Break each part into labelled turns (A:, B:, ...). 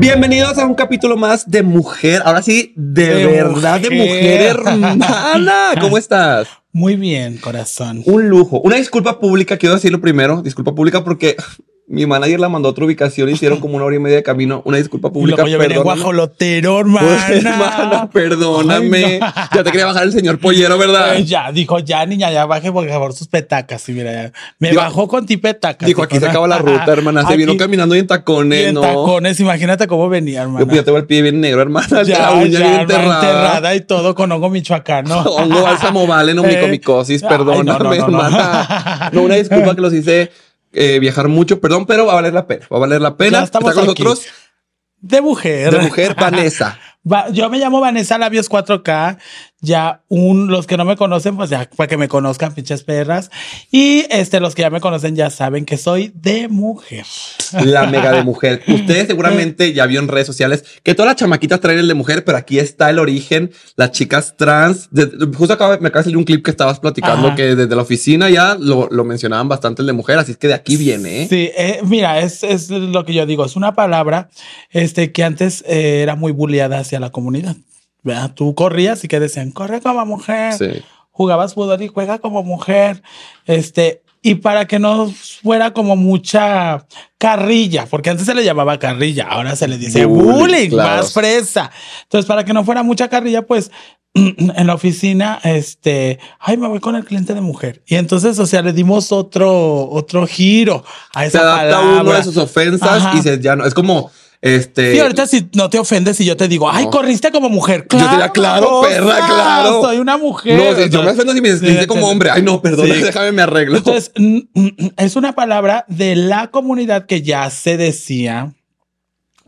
A: Bienvenidos a un capítulo más de mujer. Ahora sí, de,
B: De
A: verdad, de mujer
B: mujer.
A: hermana. ¿Cómo estás?
B: Muy bien, corazón.
A: Un lujo. Una disculpa pública, quiero decirlo primero. Disculpa pública porque mi manager la mandó a otra ubicación. Hicieron como una hora y media de camino. Una disculpa
B: Y
A: pública.
B: yo venía guajolotero, hermana.
A: perdóname.
B: Ay, no.
A: Ya te quería bajar el señor pollero, ¿verdad?
B: Eh, ya, dijo, ya, niña, ya baje por favor sus petacas. Y mira, ya. me bajó con ti petacas.
A: Dijo, aquí se acaba la ruta, hermana. Se vino caminando y en
B: Y
A: tacones,
B: en
A: ¿no?
B: tacones, imagínate cómo venía, hermana.
A: Yo pues, ya tengo el pie bien negro, hermana.
B: ya,
A: la uña
B: ya,
A: bien enterrada.
B: enterrada y todo con hongo michoacano.
A: Hongo bálsamo vale, no
B: Eh,
A: micomicosis,
B: ay,
A: perdóname,
B: no, no.
A: hermana. No, una disculpa que los hice eh, viajar mucho, perdón, pero va a valer la pena. Va a valer la pena.
B: Ya estamos
A: Está con
B: aquí.
A: nosotros
B: De mujer.
A: de mujer Vanessa.
B: Va- Yo me llamo Vanessa Labios 4K. Ya un, los que no me conocen, pues ya para que me conozcan, pinches perras. Y este, los que ya me conocen ya saben que soy de mujer.
A: La mega de mujer. Ustedes seguramente ya vio en redes sociales que todas las chamaquitas traen el de mujer, pero aquí está el origen. Las chicas trans. De- justo me acaba de salir un clip que estabas platicando
B: Ajá.
A: que desde la oficina ya lo, lo mencionaban bastante el de mujer, así es que de aquí viene, ¿eh?
B: Sí, eh, mira, es, es lo que yo digo. Es una palabra este, que antes eh, era muy bulleada hacia la comunidad. ¿verdad? Tú corrías y que decían, corre como mujer.
A: Sí.
B: jugabas fútbol y juega como mujer. Este, y para que no fuera como mucha carrilla, porque antes se le llamaba carrilla, ahora se le dice
A: Bullying,
B: bullying,
A: claro.
B: más fresa. Entonces, para que no fuera mucha carrilla, pues en la oficina, este, ay, me voy con el cliente de mujer. Y entonces, o sea, le dimos otro, otro giro a
A: Se
B: esa
A: adapta
B: palabra.
A: uno de sus ofensas
B: Ajá.
A: y se ya no. Es como este.
B: Sí, ahorita si no te ofendes y yo te digo, ay,
A: No.
B: corriste como mujer.
A: Yo te diría, claro, perra, claro.
B: Soy una mujer.
A: No, si yo me ofendo si me dice como hombre. Ay, no, perdón,
B: Sí.
A: déjame me arreglo.
B: Entonces, es una palabra de la comunidad que ya se decía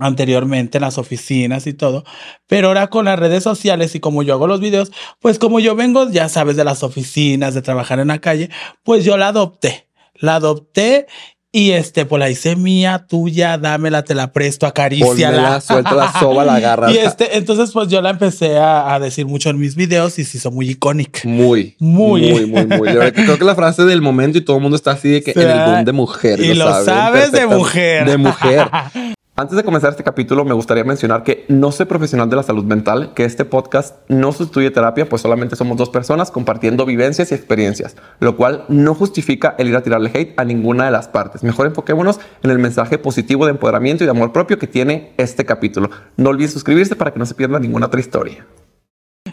B: anteriormente en las oficinas y todo, pero ahora con las redes sociales y como yo hago los videos, pues como yo vengo, ya sabes, de las oficinas, de trabajar en la calle, pues yo la adopté, la adopté y este, pues la hice mía, tuya, dámela, te la presto, acaríciala.
A: Suelta la soba, la agarras.
B: Y este, entonces pues yo la empecé a, a decir mucho en mis videos y se hizo muy icónica.
A: Muy,
B: Muy.
A: muy, muy, muy. Creo que la frase del momento y todo el mundo está así de que en el boom de mujer.
B: Y lo
A: saben
B: sabes de mujer.
A: De mujer. Antes de comenzar este capítulo, me gustaría mencionar que no soy profesional de la salud mental, que este podcast no sustituye terapia, pues solamente somos dos personas compartiendo vivencias y experiencias, lo cual no justifica el ir a tirarle hate a ninguna de las partes. Mejor enfoquémonos en el mensaje positivo de empoderamiento y de amor propio que tiene este capítulo. No olviden suscribirse para que no se pierda ninguna otra historia.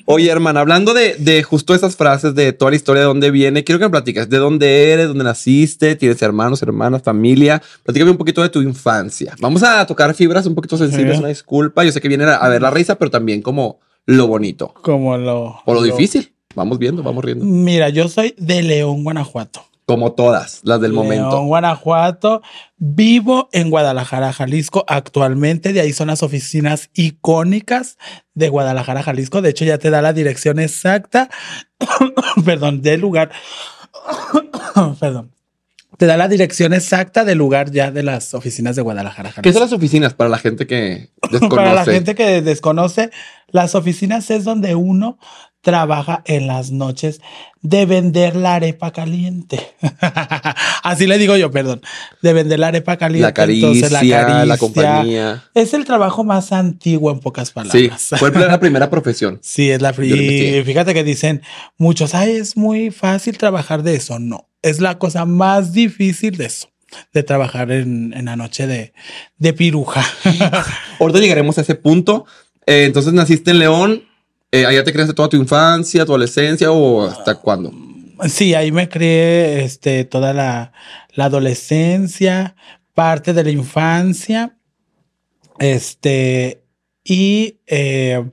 A: Oye, hermana, hablando de, de justo esas frases de toda la historia de dónde viene, quiero que me platiques de dónde eres, dónde naciste, tienes hermanos, hermanas, familia. Platícame un poquito de tu infancia. Vamos a tocar fibras un poquito sensibles,
B: Sí.
A: una disculpa. Yo sé que viene a a ver la risa, pero también como lo bonito
B: Como lo...
A: o lo difícil. Vamos viendo, vamos riendo.
B: Mira, yo soy de León, Guanajuato.
A: Como todas las del
B: León,
A: momento.
B: Guanajuato. Vivo en Guadalajara, Jalisco. Actualmente de ahí son las oficinas icónicas de Guadalajara, Jalisco. De hecho, ya te da la dirección exacta, perdón, del lugar. perdón. Te da la dirección exacta del lugar ya de las oficinas de Guadalajara, Jalisco.
A: ¿Qué son las oficinas para la gente que desconoce?
B: Para la gente que desconoce, las oficinas es donde uno trabaja en las noches de vender la arepa caliente. Así le digo yo, perdón, de vender la arepa caliente.
A: La caricia,
B: Entonces,
A: la, compañía.
B: Es el trabajo más antiguo en pocas
A: Sí,
B: palabras.
A: fue la primera profesión.
B: Sí, es la y fíjate que dicen muchos, ay, es muy fácil trabajar de eso. No, es la cosa más difícil de eso, de trabajar en, en la noche de, de piruja.
A: Ahorita llegaremos a ese punto. Eh, entonces naciste en León. Eh, ¿Allá te creaste toda tu infancia, tu adolescencia o hasta cuándo?
B: Sí, ahí me crié este, toda la, la adolescencia, parte de la infancia. Este, y eh,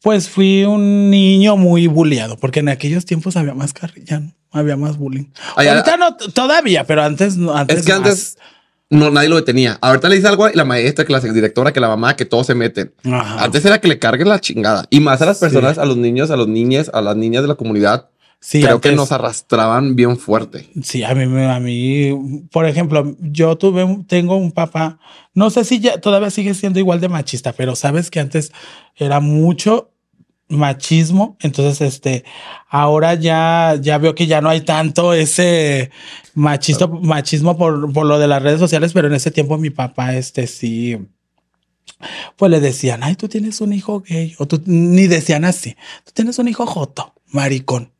B: pues fui un niño muy bulleado, porque en aquellos tiempos había más carrilla, ¿no? había más bullying. Ahorita no, todavía, pero antes
A: Es que
B: más.
A: antes no, nadie lo detenía. Ahorita le dice algo a la maestra, que la directora, que la mamá, que todos se meten.
B: Ajá.
A: Antes era que le carguen la chingada. Y más a las
B: Sí.
A: personas, a los niños, a los niñas, a las niñas de la comunidad.
B: Sí,
A: creo que nos arrastraban bien fuerte.
B: Sí, a mí, a mí, por ejemplo, yo tuve, tengo un papá, no sé si ya todavía sigue siendo igual de machista, pero sabes que antes era mucho machismo, entonces este, ahora ya, ya veo que ya no hay tanto ese machisto, machismo por, por lo de las redes sociales, pero en ese tiempo mi papá, este, sí, pues le decían, ay, tú tienes un hijo gay, o tú ni decían así, tú tienes un hijo joto, maricón.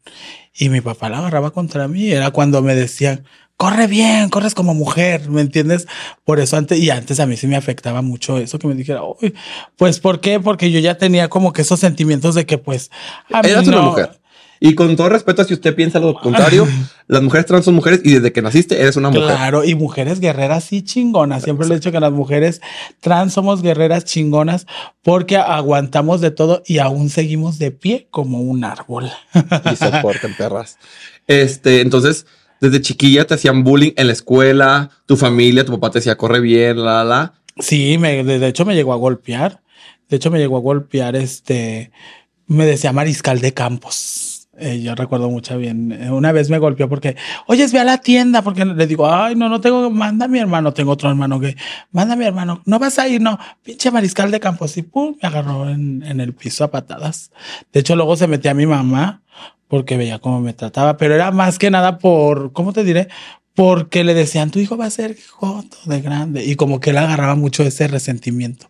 B: Y mi papá la agarraba contra mí, era cuando me decían, corre bien, corres como mujer, ¿me entiendes? Por eso antes, y antes a mí sí me afectaba mucho eso que me dijera, Uy, pues ¿por qué? Porque yo ya tenía como que esos sentimientos de que pues
A: a mí Eras una mujer. Y con todo respeto, si usted piensa lo contrario, las mujeres trans son mujeres y desde que naciste eres una mujer.
B: Claro, y mujeres guerreras y chingonas. Siempre le he dicho que las mujeres trans somos guerreras chingonas porque aguantamos de todo y aún seguimos de pie como un árbol.
A: Y soporten perras. Este, entonces, desde chiquilla te hacían bullying en la escuela, tu familia, tu papá te decía corre bien, la, la.
B: Sí, me, de hecho me llegó a golpear. De hecho me llegó a golpear este, me decía mariscal de campos. Eh, yo recuerdo mucho bien. Eh, una vez me golpeó porque, oye, ve a la tienda, porque le digo, ay, no, no tengo, manda a mi hermano, tengo otro hermano que, manda a mi hermano, no vas a ir, no, pinche mariscal de campos. Y pum, me agarró en, en el piso a patadas. De hecho, luego se metía a mi mamá porque veía cómo me trataba, pero era más que nada por, ¿cómo te diré? Porque le decían, tu hijo va a ser joto de grande. Y como que él agarraba mucho ese resentimiento.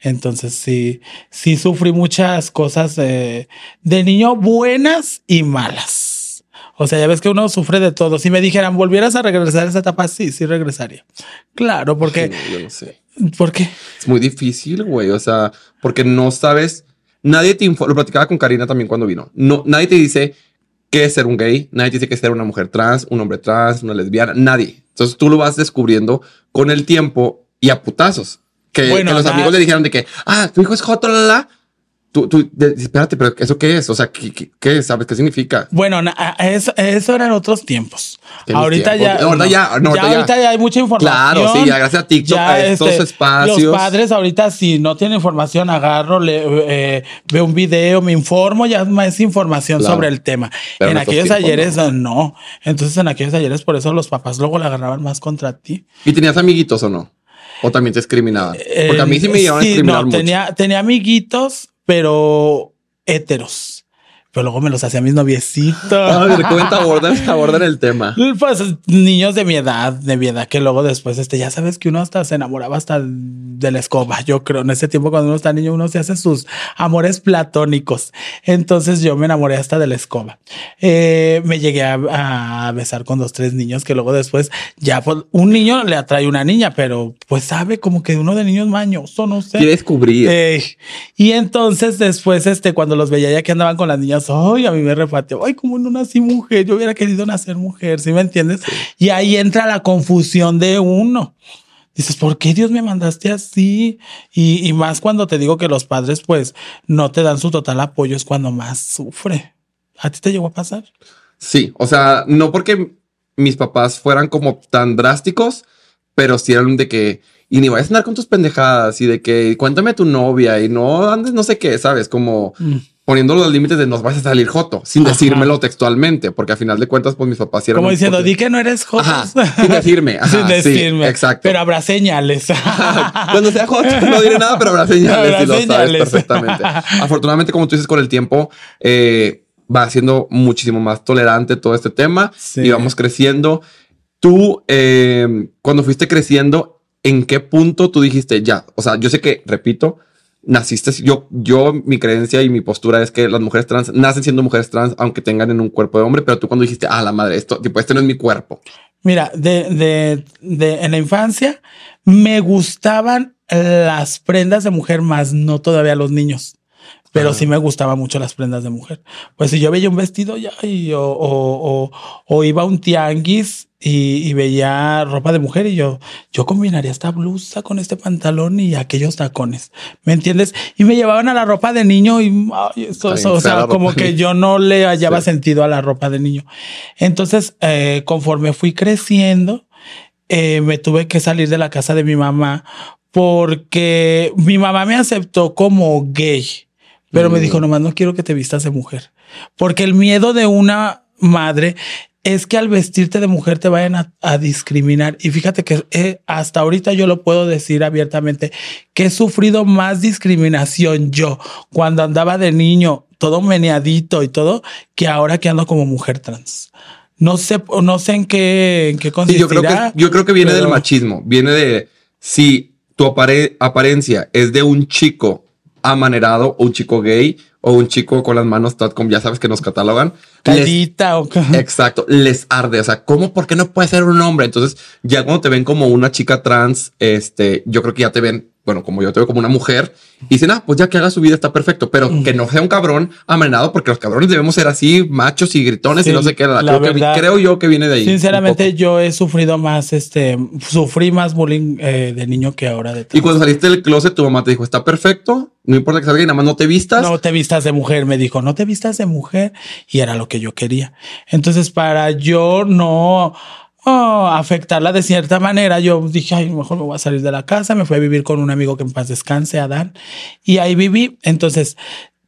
B: Entonces sí, sí sufrí muchas cosas de, niño buenas y malas. O sea, ya ves que uno sufre de todo. Si me dijeran, volvieras a regresar a esa etapa, sí, sí regresaría. Claro, porque...
A: yo no sé.
B: ¿Por qué?
A: Es muy difícil, güey. O sea, porque no sabes... Nadie te informa... Lo platicaba con Karina también cuando vino. No, nadie te dice qué es ser un gay. Nadie te dice qué es ser una mujer trans, un hombre trans, una lesbiana. Nadie. Entonces tú lo vas descubriendo con el tiempo y a putazos. Que, los amigos le dijeron de que, ah, tu hijo es Joto, la, la. Tú, tú, espérate, pero ¿eso qué es? O sea, ¿qué, qué, sabes? ¿Qué significa?
B: Bueno, eso, eso eran otros tiempos. Ahorita ya,
A: ahorita ya, no,
B: ya, ahorita ya hay mucha información.
A: Claro, sí, ya gracias a TikTok, a estos este, espacios.
B: Los padres ahorita, si no tienen información, agarro, le, eh, veo un video, me informo, ya más información sobre el tema. en aquellos ayeres, no. Entonces, en aquellos ayeres, por eso los papás luego le agarraban más contra ti.
A: ¿Y tenías amiguitos o no? ¿O también te discriminaban? Porque a mí sí me llevaban a discriminar no,
B: Tenía, tenía amiguitos, pero héteros pero luego me los hacía mis noviecitos.
A: A ver, cuenta, abordan, abordan el tema.
B: Pues niños de mi edad, de mi edad, que luego después, este, ya sabes que uno hasta se enamoraba hasta de la escoba. Yo creo en ese tiempo cuando uno está niño, uno se hace sus amores platónicos. Entonces yo me enamoré hasta de la escoba. Eh, me llegué a, besar con dos, tres niños que luego después ya pues, un niño le atrae una niña, pero pues sabe como que uno de niños mañoso, no sé.
A: Quiere descubrir.
B: Eh, y entonces después, este, cuando los veía ya que andaban con las niñas ay, a mí me repateó, ay, como no nací mujer, yo hubiera querido nacer mujer, ¿sí me entiendes? Y ahí entra la confusión de uno. Dices, ¿por qué Dios me mandaste así? Y, y, más cuando te digo que los padres pues no te dan su total apoyo es cuando más sufre. ¿A ti te llegó a pasar?
A: Sí, o sea, no porque mis papás fueran como tan drásticos, pero sí eran de que, y ni vayas a andar con tus pendejadas y de que cuéntame tu novia y no andes no sé qué, ¿sabes? Como... Mm poniendo los límites de nos vas a salir joto, sin decírmelo textualmente, porque a final de cuentas, pues mis papás
B: hicieron. Como diciendo, di que no eres joto.
A: sin decirme. sin decirme. exacto.
B: Pero habrá señales.
A: Cuando sea joto, no diré nada, pero habrá señales y lo sabes perfectamente. Afortunadamente, como tú dices, con el tiempo, eh, va siendo muchísimo más tolerante todo este tema y vamos creciendo. Tú, eh, cuando fuiste creciendo, ¿en qué punto tú dijiste ya? O sea, yo sé que, repito, naciste, yo, yo, mi creencia y mi postura es que las mujeres trans nacen siendo mujeres trans, aunque tengan en un cuerpo de hombre, pero tú cuando dijiste, ah, la madre, esto, tipo, este no es mi cuerpo.
B: Mira, de, de, de, en la infancia me gustaban las prendas de mujer, más no todavía los niños. Pero sí me gustaban mucho las prendas de mujer. Pues si yo veía un vestido ya y, o, o, o, iba a un tianguis y, veía ropa de mujer y yo, yo combinaría esta blusa con este pantalón y aquellos tacones, ¿me entiendes? Y me llevaban a la ropa de niño y o sea, como que yo no le hallaba sentido a la ropa de niño. Entonces, eh, conforme fui creciendo, eh, me tuve que salir de la casa de mi mamá porque mi mamá me aceptó como gay, pero me dijo, nomás no quiero que te vistas de mujer, porque el miedo de una madre es que al vestirte de mujer te vayan a, discriminar. Y fíjate que eh, hasta ahorita yo lo puedo decir abiertamente, que he sufrido más discriminación yo cuando andaba de niño, todo meneadito y todo, que ahora que ando como mujer trans. No sé, no sé en qué, en qué consistirá.
A: yo, creo que, yo creo que viene del machismo, viene de si tu apare- apariencia es de un chico amanerado o un chico gay o un chico con las manos como ya sabes que nos catalogan.
B: Callita o
A: Exacto, les arde. O sea, ¿cómo? ¿Por qué no puede ser un hombre? Entonces, ya cuando te ven como una chica trans, este, yo creo que ya te ven, bueno, como yo te veo como una mujer, y dicen, ah, pues ya que haga su vida está perfecto, pero que no sea un cabrón amenazado, porque los cabrones debemos ser así, machos y gritones
B: Sí,
A: y no sé qué.
B: la
A: Creo, que
B: verdad.
A: creo yo que viene de ahí.
B: Sinceramente, yo he sufrido más, este, sufrí más bullying eh, de niño que ahora de
A: Y
B: trans.
A: cuando saliste del closet, tu mamá te dijo, está perfecto, no importa que salga y nada más no te vistas.
B: No te vistas de mujer, me dijo, no te vistas de mujer. Y era lo que yo quería. Entonces, para yo no oh, afectarla de cierta manera, yo dije, ay, mejor me voy a salir de la casa. Me fui a vivir con un amigo que en paz descanse, Adán. Y ahí viví. Entonces,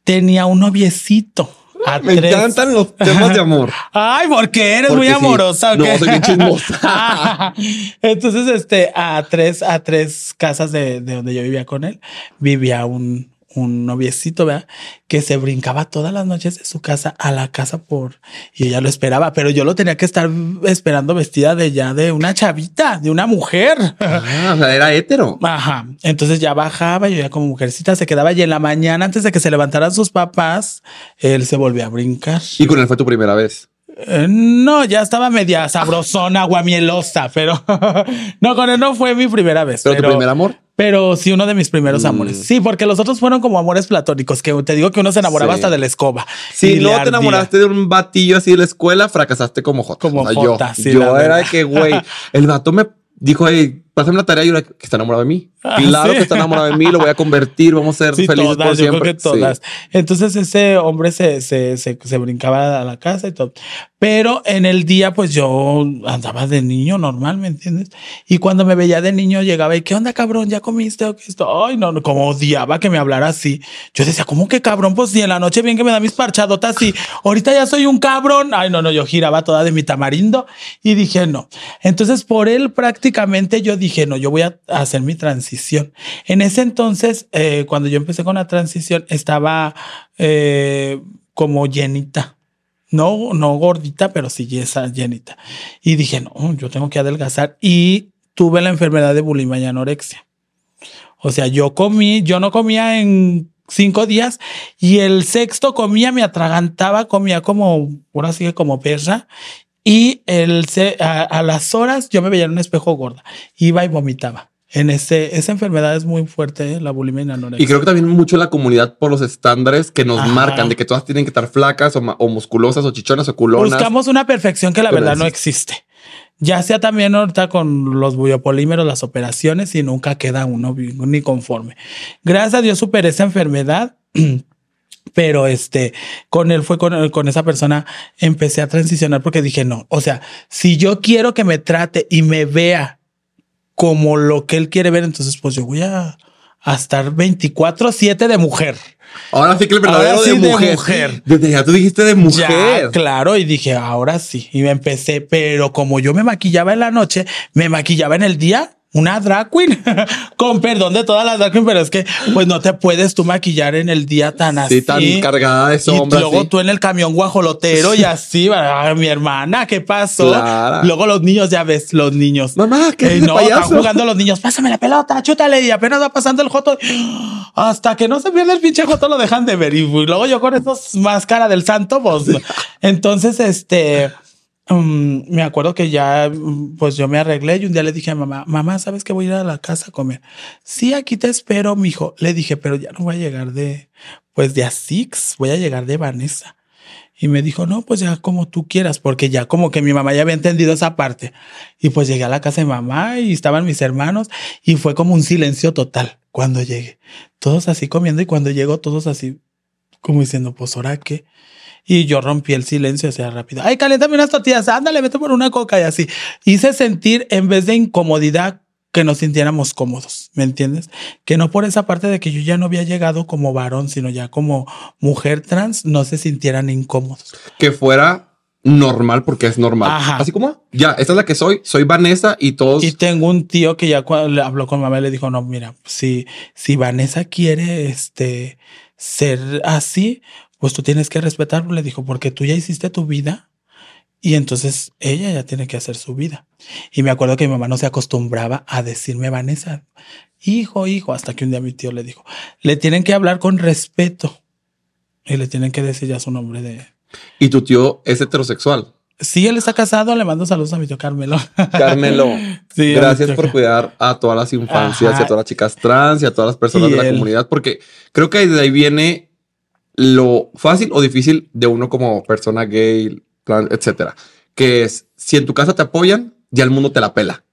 B: tenía un noviecito. A
A: Me
B: tres-
A: encantan los temas de amor.
B: Ay, ¿por qué eres
A: Porque
B: muy
A: sí.
B: amorosa? ¿o
A: No,
B: qué?
A: soy bien chismosa.
B: Entonces, este, a tres, a tres casas de, de donde yo vivía con él, vivía un, un noviecito, ¿verdad? Que se brincaba todas las noches de su casa a la casa por, y ella lo esperaba, pero yo lo tenía que estar esperando vestida de ya de una chavita, de una mujer.
A: Ah, o sea, era hétero.
B: Ajá. Entonces ya bajaba, yo ya como mujercita se quedaba y en la mañana, antes de que se levantaran sus papás, él se volvía a brincar.
A: Y con él fue tu primera vez.
B: Eh, no, ya estaba media sabrosona, aguamielosa, pero no, con él no fue mi primera vez.
A: Pero, tu primer amor.
B: Pero sí, uno de mis primeros
A: Mm.
B: amores. Sí, porque los otros fueron como amores platónicos, que te digo que uno se enamoraba
A: Sí.
B: hasta de la escoba.
A: Si
B: le
A: no te enamoraste de un batillo así de la escuela, fracasaste como Jota.
B: Como
A: O sea,
B: Jota,
A: yo,
B: sí,
A: era de que, güey, el vato me dijo, hey, pásame la tarea y era que está enamorado de mí.
B: Ah,
A: claro
B: ¿sí?
A: que está enamorado de mí, lo voy a convertir, vamos a ser
B: Sí,
A: felices
B: todas,
A: por
B: yo
A: siempre.
B: creo que todas. Entonces ese hombre se, se, se, se brincaba a la casa y todo. Pero en el día, pues yo andaba de niño normal, ¿me entiendes? Y cuando me veía de niño llegaba y, ¿qué onda, cabrón? ¿Ya comiste o qué esto? Ay, no, no, como odiaba que me hablara así. Yo decía, ¿cómo que cabrón? Pues si en la noche bien que me da mis parchadotas y ahorita ya soy un cabrón. Ay, no, no, yo giraba toda de mi tamarindo y dije, no. Entonces, por él prácticamente yo dije, no, yo voy a hacer mi transición. En ese entonces, eh, cuando yo empecé con la transición, estaba eh, como llenita. No, no gordita, pero sí llenita. Y dije, no, yo tengo que adelgazar. Y tuve la enfermedad de bulimia y anorexia. O sea, yo comí, yo no comía en cinco días y el sexto comía, me atragantaba, comía como, ahora sí que como perra. Y el, a, a las horas yo me veía en un espejo gorda, iba y vomitaba. En ese, esa enfermedad es muy fuerte, ¿eh? la bulimia y la anorexia.
A: Y creo que también mucho la comunidad por los estándares que nos
B: Ajá.
A: marcan de que todas tienen que estar flacas o, o musculosas o chichonas o culonas.
B: Buscamos una perfección que la verdad no existe. Ya sea también ahorita con los biopolímeros, las operaciones y nunca queda uno ni conforme. Gracias a Dios superé esa enfermedad. Pero este, con él fue con, con esa persona, empecé a transicionar porque dije, no, o sea, si yo quiero que me trate y me vea como lo que él quiere ver, entonces pues yo voy a, a estar 24/7 de mujer.
A: Ahora sí que el verdadero
B: Ahora sí
A: de,
B: de
A: mujer.
B: mujer.
A: Desde ya tú dijiste de mujer.
B: Ya, claro, y dije, ahora sí. Y me empecé, pero como yo me maquillaba en la noche, me maquillaba en el día. Una drag queen, con perdón de todas las drag queen, pero es que pues no te puedes tú maquillar en el día tan así.
A: Sí, tan cargada de
B: Y
A: sombras.
B: luego
A: sí.
B: tú en el camión guajolotero y así, mi hermana, ¿qué pasó? Luego los niños, ya ves, los niños.
A: Mamá, ¿qué
B: Eh, no,
A: payaso?
B: están jugando los niños. Pásame la pelota, chútale. Y apenas va pasando el joto. Hasta que no se pierde el pinche joto, lo dejan de ver. Y luego yo con esos máscara del santo, pues. Entonces, este. Me acuerdo que ya, pues yo me arreglé y un día le dije a mamá, mamá, ¿sabes que voy a ir a la casa a comer? Sí, aquí te espero, mijo. Le dije, pero ya no voy a llegar de, pues de a voy a llegar de Vanessa. Y me dijo, no, pues ya como tú quieras, porque ya como que mi mamá ya había entendido esa parte. Y pues llegué a la casa de mamá y estaban mis hermanos y fue como un silencio total cuando llegué. Todos así comiendo y cuando llegó todos así como diciendo, pues ahora qué. Y yo rompí el silencio, o sea, rápido. Ay, caléntame unas tortillas, ándale, vete por una coca y así. Hice sentir en vez de incomodidad que nos sintiéramos cómodos, ¿me entiendes? Que no por esa parte de que yo ya no había llegado como varón, sino ya como mujer trans, no se sintieran incómodos.
A: Que fuera normal porque es normal.
B: Ajá.
A: Así como, ya, esta es la que soy, soy Vanessa y todos.
B: Y tengo un tío que ya cuando le habló con mamá y le dijo, no, mira, si, si Vanessa quiere este, ser así, pues tú tienes que respetarlo. Le dijo, porque tú ya hiciste tu vida Y entonces ella ya tiene que hacer su vida. Y me acuerdo que mi mamá no se acostumbraba a decirme Vanessa, hijo, hijo, hasta que un día mi tío le dijo, le tienen que hablar con respeto y le tienen que decir ya su nombre de...
A: ¿Y tu tío es heterosexual?
B: Sí, él está casado, le mando saludos a mi tío Carmelo.
A: Carmelo, sí, gracias por cuidar a todas las infancias y a todas las chicas trans y a todas las personas de la comunidad, porque creo que de ahí viene lo fácil o difícil de uno como persona gay, etcétera, que es si en tu casa te apoyan, ya el mundo te la pela.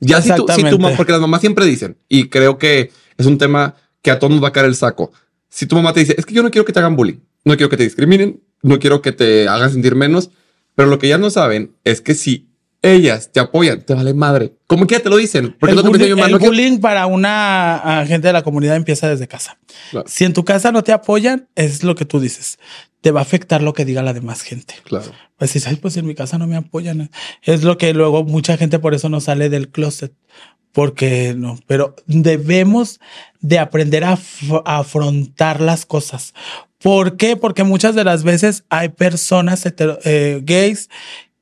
A: Ya si tú, si tu mamá, porque las mamás siempre dicen, y creo que es un tema que a todos nos va a caer el saco. Si tu mamá te dice, es que yo no quiero que te hagan bullying, no quiero que te discriminen, no quiero que te hagan sentir menos, pero lo que ya no saben es que si ellas te apoyan, te vale madre. Como que ya te lo dicen.
B: Porque el bullying, para una ah, gente de la comunidad empieza desde casa. Si en tu casa no te apoyan, es lo que tú dices. Te va a afectar lo que diga la demás gente.
A: Claro.
B: Pues si sabes, pues en mi casa no me apoyan. Es lo que luego mucha gente por eso no sale del closet. Porque no, pero debemos de aprender a, afrontar las cosas. ¿Por qué? Porque muchas de las veces hay personas eh, gays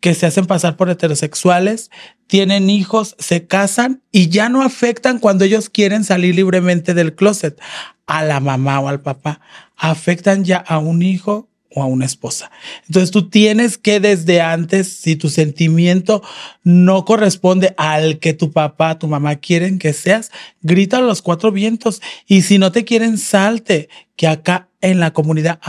B: que se hacen pasar por heterosexuales, tienen hijos, se casan y ya no afectan cuando ellos quieren salir libremente del closet a la mamá o al papá. Afectan ya a un hijo o a una esposa. Entonces tú tienes que desde antes, si tu sentimiento no corresponde al que tu papá, tu mamá quieren que seas, grita a los cuatro vientos. Y si no te quieren, salte, que acá en la comunidad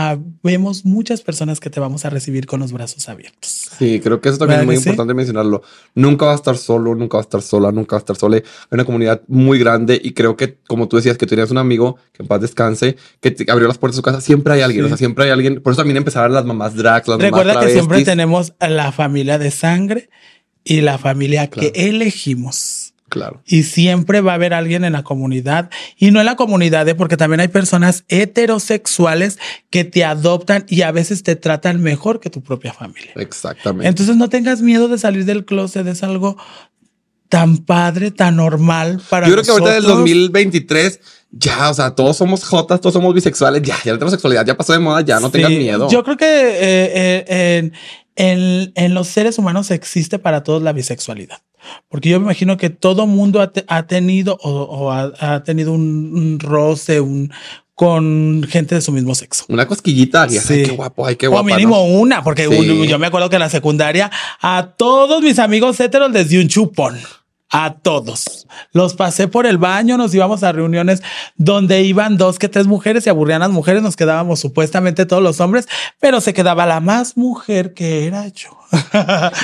B: vemos muchas personas que te vamos a recibir con los brazos abiertos.
A: Sí, creo que eso también es muy importante mencionarlo. Nunca va a estar solo, nunca va a estar sola, nunca va a estar sola. Hay una comunidad muy grande y creo que, como tú decías, que tenías un amigo que en paz descanse, que te abrió las puertas de su casa. Siempre hay alguien, o sea, siempre hay alguien. Por eso también empezaron las mamás drags, las
B: Recuerda que siempre tenemos la familia de sangre y la familia que elegimos.
A: Claro.
B: Y siempre va a haber alguien en la comunidad y no en la comunidad, ¿eh? porque también hay personas heterosexuales que te adoptan y a veces te tratan mejor que tu propia familia.
A: Exactamente.
B: Entonces no tengas miedo de salir del closet, es algo tan padre, tan normal para
A: Yo creo que ahorita del 2023 ya, o sea, todos somos jotas, todos somos bisexuales, ya, ya la heterosexualidad ya pasó de moda, ya no tengas miedo.
B: Yo creo que eh, eh, en, en los seres humanos existe para todos la bisexualidad. Porque yo me imagino que todo mundo ha, tenido o, ha, tenido un, roce, un, con gente de su mismo sexo.
A: Una cosquillita, sí. ay, qué guapo, ay, qué guapo.
B: O mínimo una, porque yo me acuerdo que en la secundaria a todos mis amigos heteros les di un chupón a todos. Los pasé por el baño, nos íbamos a reuniones donde iban dos que tres mujeres y aburrían las mujeres, nos quedábamos supuestamente todos los hombres, pero se quedaba la más mujer que era yo.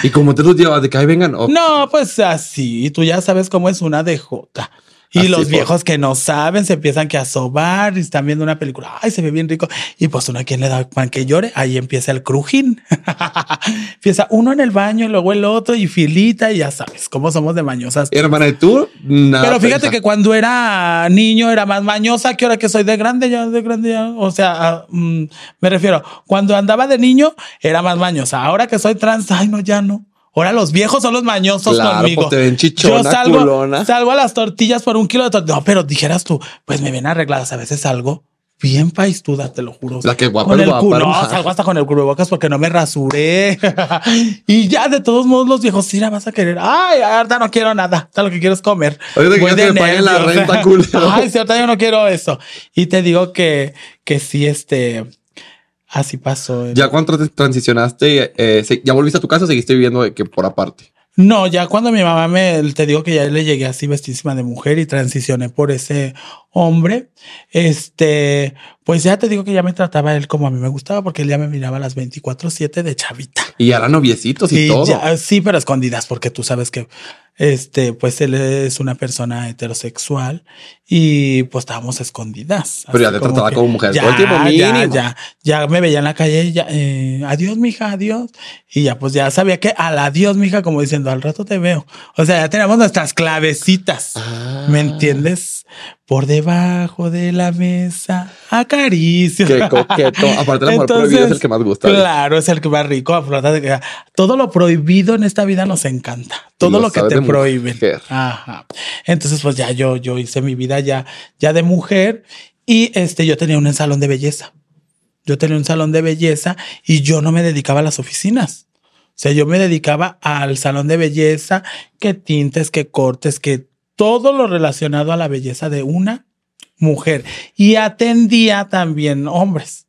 A: ¿Y cómo te los llevas de que ahí vengan?
B: No, pues así, tú ya sabes cómo es una DJ. Y los viejos que no saben se empiezan que a sobar y están viendo una película. Ay, se ve bien rico. Y pues uno a quien le da pan que llore, ahí empieza el crujín. empieza uno en el baño y luego el otro y filita y ya sabes cómo somos de mañosas.
A: Hermana, ¿y tú?
B: Nada Pero fíjate que cuando era niño era más mañosa que ahora que soy de grande, ya de grande, ya. O sea, ah, mm, me refiero, cuando andaba de niño era más mañosa. Ahora que soy trans, ay, no, ya no. Ahora los viejos son los mañosos conmigo.
A: Pues te ven chichona,
B: Yo salgo, salgo a las tortillas por un kilo de tortillas. No, pero dijeras tú, pues me ven arregladas. A veces salgo bien paistuda, te lo juro.
A: La que guapa,
B: con el culo, no, salgo hasta con el cubrebocas porque no me rasuré. y ya de todos modos los viejos, sí la vas a querer. Ay, ahorita no quiero nada. Ahorita lo que quiero es comer.
A: Que me paguen la renta, culo.
B: Ay, sí, ahorita yo no quiero eso. Y te digo que, que sí, este, Así pasó.
A: ¿Ya cuando transicionaste, eh, ya volviste a tu casa o seguiste viviendo que por aparte?
B: No, ya cuando mi mamá me, te digo que ya le llegué así vestísima de mujer y transicioné por ese hombre, este, pues ya te digo que ya me trataba él como a mí me gustaba porque él ya me miraba a las 24-7 de chavita.
A: Y eran noviecitos y, todo.
B: sí, pero escondidas porque tú sabes que este, pues él es una persona heterosexual y pues estábamos escondidas.
A: Pero ya te trataba como mujer
B: ya, Ya, ya, ya me veía en la calle, ya, eh, adiós, mija, adiós. Y ya, pues ya sabía que al adiós, mija, como diciendo, al rato te veo. O sea, ya tenemos nuestras clavecitas. ¿Me ah. entiendes? Por debajo de la mesa, acaricio.
A: Qué coqueto. Aparte, el amor prohibido es el que más gusta.
B: Claro, es el que más rico. Todo lo prohibido en esta vida nos encanta. Todo lo, que te prohíben. Ajá. Entonces, pues ya yo, yo hice mi vida ya, ya de mujer y este, yo tenía un salón de belleza. Yo tenía un salón de belleza y yo no me dedicaba a las oficinas. O sea, yo me dedicaba al salón de belleza, que tintes, que cortes, que todo lo relacionado a la belleza de una mujer. Y atendía también hombres.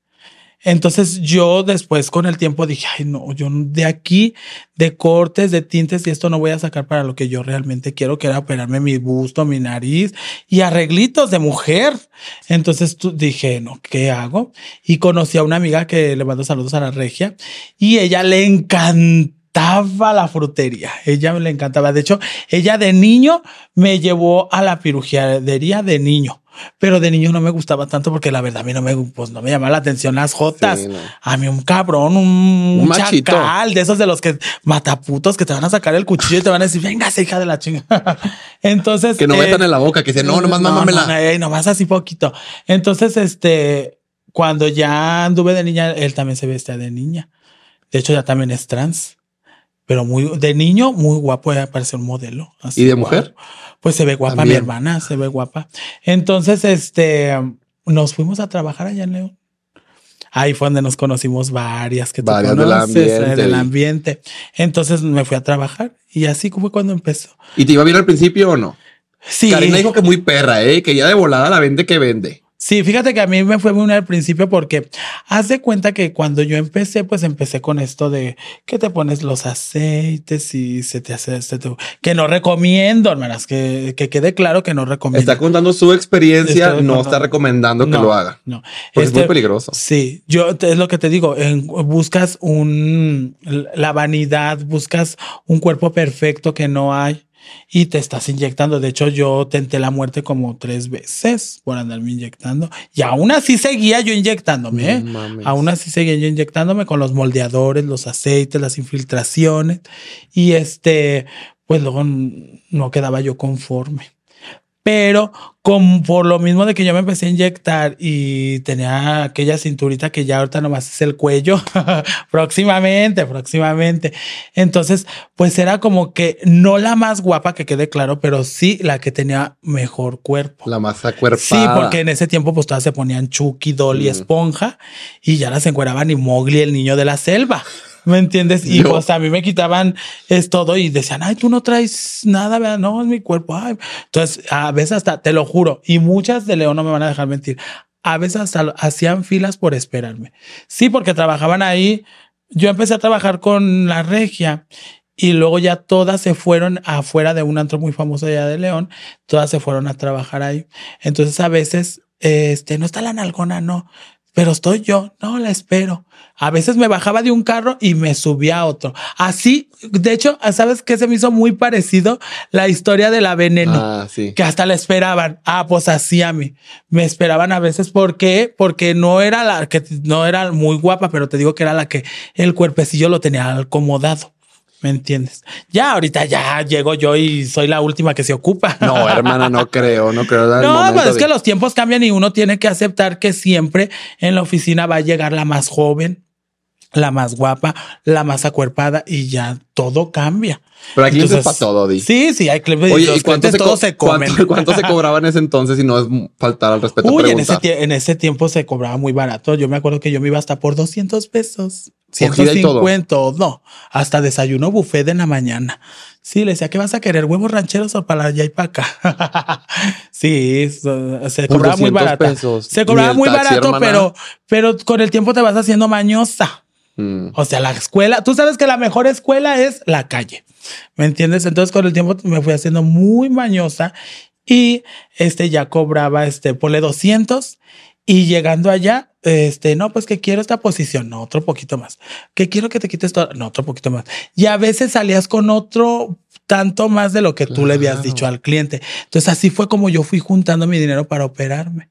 B: Entonces yo después con el tiempo dije, ay no, yo de aquí, de cortes, de tintes y esto no voy a sacar para lo que yo realmente quiero, que era operarme mi busto, mi nariz y arreglitos de mujer. Entonces dije, no, ¿qué hago? Y conocí a una amiga que le mando saludos a la regia y ella le encantaba la frutería. Ella me le encantaba. De hecho, ella de niño me llevó a la pirujería de niño. Pero de niño no me gustaba tanto porque la verdad a mí no me, pues no me llamaba la atención las jotas. A mí un cabrón, un, un chacal de esos de los que mataputos que te van a sacar el cuchillo y te van a decir, venga, hija de la chinga. Entonces.
A: Que no metan eh, en la boca, que dice, no, nomás no, mámamela.
B: No, no, nomás así poquito. Entonces, este, cuando ya anduve de niña, él también se vestía de niña. De hecho, ya también es trans. Pero muy, de niño, muy guapo, parece un modelo.
A: ¿Y de mujer?
B: pues se ve guapa mi hermana, se ve guapa. Entonces, este, nos fuimos a trabajar allá en León. Ahí fue donde nos conocimos varias que tú varias conoces, del ambiente. del ambiente. Entonces me fui a trabajar y así fue cuando empezó.
A: ¿Y te iba bien al principio o no? Sí. Karina dijo que muy perra, ¿eh? que ya de volada la vende que vende.
B: Sí, fíjate que a mí me fue muy al principio porque haz de cuenta que cuando yo empecé, pues empecé con esto de que te pones los aceites y se te hace este, que no recomiendo, hermanas, que, que quede claro que no recomiendo.
A: Está contando su experiencia, no está recomendando que lo haga.
B: No,
A: pues es muy este, peligroso.
B: Sí, yo es lo que te digo, buscas un, la vanidad, buscas un cuerpo perfecto que no hay y te estás inyectando. De hecho, yo tenté la muerte como tres veces por andarme inyectando y aún así seguía yo inyectándome. ¿eh? aún así seguía yo inyectándome con los moldeadores, los aceites, las infiltraciones y este, pues luego no quedaba yo conforme pero como por lo mismo de que yo me empecé a inyectar y tenía aquella cinturita que ya ahorita nomás es el cuello, próximamente, próximamente. Entonces, pues era como que no la más guapa, que quede claro, pero sí la que tenía mejor cuerpo.
A: La más acuerpada.
B: Sí, porque en ese tiempo pues todas se ponían Chucky, Dolly, mm. Esponja y ya las encueraban y Mowgli, el niño de la selva. ¿Me entiendes? Y pues a mí me quitaban es todo y decían, ay, tú no traes nada, ¿verdad? no, es mi cuerpo. Entonces, a veces hasta, te lo juro, y muchas de León no me van a dejar mentir, a veces hasta hacían filas por esperarme. Sí, porque trabajaban ahí. Yo empecé a trabajar con la regia y luego ya todas se fueron afuera de un antro muy famoso allá de León, todas se fueron a trabajar ahí. Entonces a veces, este, no está la nalgona, no pero estoy yo, no la espero. A veces me bajaba de un carro y me subía a otro. Así, de hecho, ¿sabes qué se me hizo muy parecido? La historia de la veneno. Ah, sí. Que hasta la esperaban. Ah, pues así a mí. Me esperaban a veces. ¿Por qué? Porque no era la que no era muy guapa, pero te digo que era la que el cuerpecillo lo tenía acomodado. ¿Me entiendes? Ya ahorita ya llego yo y soy la última que se ocupa.
A: No, hermana, no creo, no creo.
B: No, pues es que los tiempos cambian y uno tiene que aceptar que siempre en la oficina va a llegar la más joven, la más guapa, la más acuerpada y ya todo cambia.
A: Pero hay clientes para todo, Di.
B: Sí, sí, hay clientes.
A: Oye, ¿y cuánto se, todo se comen. ¿cuánto, se cobraba en ese entonces y no es faltar al respeto?
B: Uy, en ese, en ese, tiempo se cobraba muy barato. Yo me acuerdo que yo me iba hasta por 200 pesos. 150, no, hasta desayuno buffet en la mañana. Sí, le decía, ¿qué vas a querer? ¿Huevos rancheros o para allá y para acá? sí, se cobraba muy barato. Se cobraba muy barato, pero, pero con el tiempo te vas haciendo mañosa. Mm. O sea, la escuela, tú sabes que la mejor escuela es la calle. ¿Me entiendes? Entonces con el tiempo me fui haciendo muy mañosa y este ya cobraba, este, ponle 200 y llegando allá, este, no, pues que quiero esta posición, no, otro poquito más. Que quiero que te quites todo, no, otro poquito más. Y a veces salías con otro tanto más de lo que tú le habías dicho al cliente. Entonces así fue como yo fui juntando mi dinero para operarme.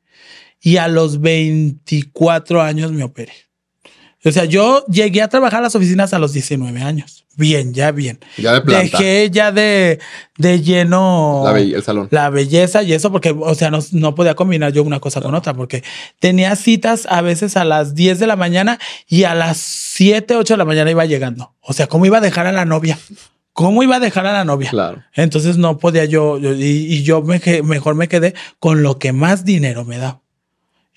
B: Y a los 24 años me operé. O sea, yo llegué a trabajar a las oficinas a los 19 años. Bien, ya bien.
A: Ya de planta.
B: Dejé ya de, de lleno
A: la el salón.
B: La belleza y eso, porque, o sea, no, no podía combinar yo una cosa con otra, porque tenía citas a veces a las 10 de la mañana y a las 7, 8 de la mañana iba llegando. O sea, ¿cómo iba a dejar a la novia? ¿Cómo iba a dejar a la novia?
A: Claro.
B: Entonces no podía yo, y, y, yo me, mejor me quedé con lo que más dinero me da,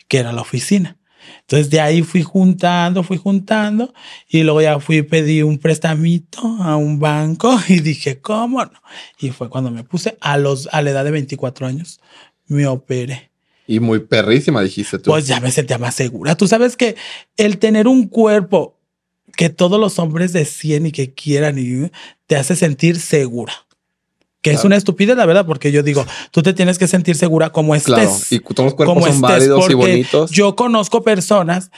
B: que era la oficina. Entonces de ahí fui juntando, fui juntando y luego ya fui pedí un prestamito a un banco y dije, ¿cómo no? Y fue cuando me puse a los a la edad de 24 años me operé.
A: Y muy perrísima, dijiste tú.
B: Pues ya me sentía más segura. Tú sabes que el tener un cuerpo que todos los hombres decían y que quieran y te hace sentir segura. Que es una estupidez, la verdad, porque yo digo, tú te tienes que sentir segura como estés. Claro,
A: y todos los cuerpos son válidos y bonitos.
B: Yo conozco personas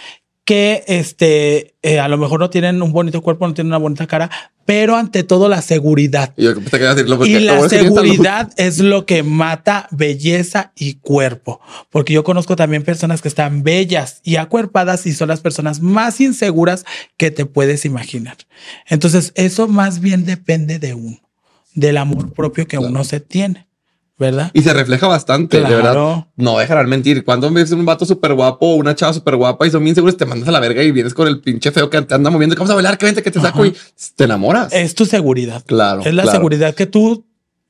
B: que este, eh, a lo mejor no tienen un bonito cuerpo, no tienen una bonita cara, pero ante todo la seguridad.
A: Y,
B: la seguridad es lo que mata belleza y cuerpo, porque yo conozco también personas que están bellas y acuerpadas y son las personas más inseguras que te puedes imaginar. Entonces, eso más bien depende de uno del amor propio que uno se tiene. ¿verdad?
A: Y se refleja bastante, de verdad. No dejarán mentir. Cuando ves un vato súper guapo o una chava súper guapa y son bien seguros, te mandas a la verga y vienes con el pinche feo que te anda moviendo. Vamos a bailar, que vente, que te saco y te enamoras.
B: Es tu seguridad.
A: Claro.
B: Es la seguridad que tú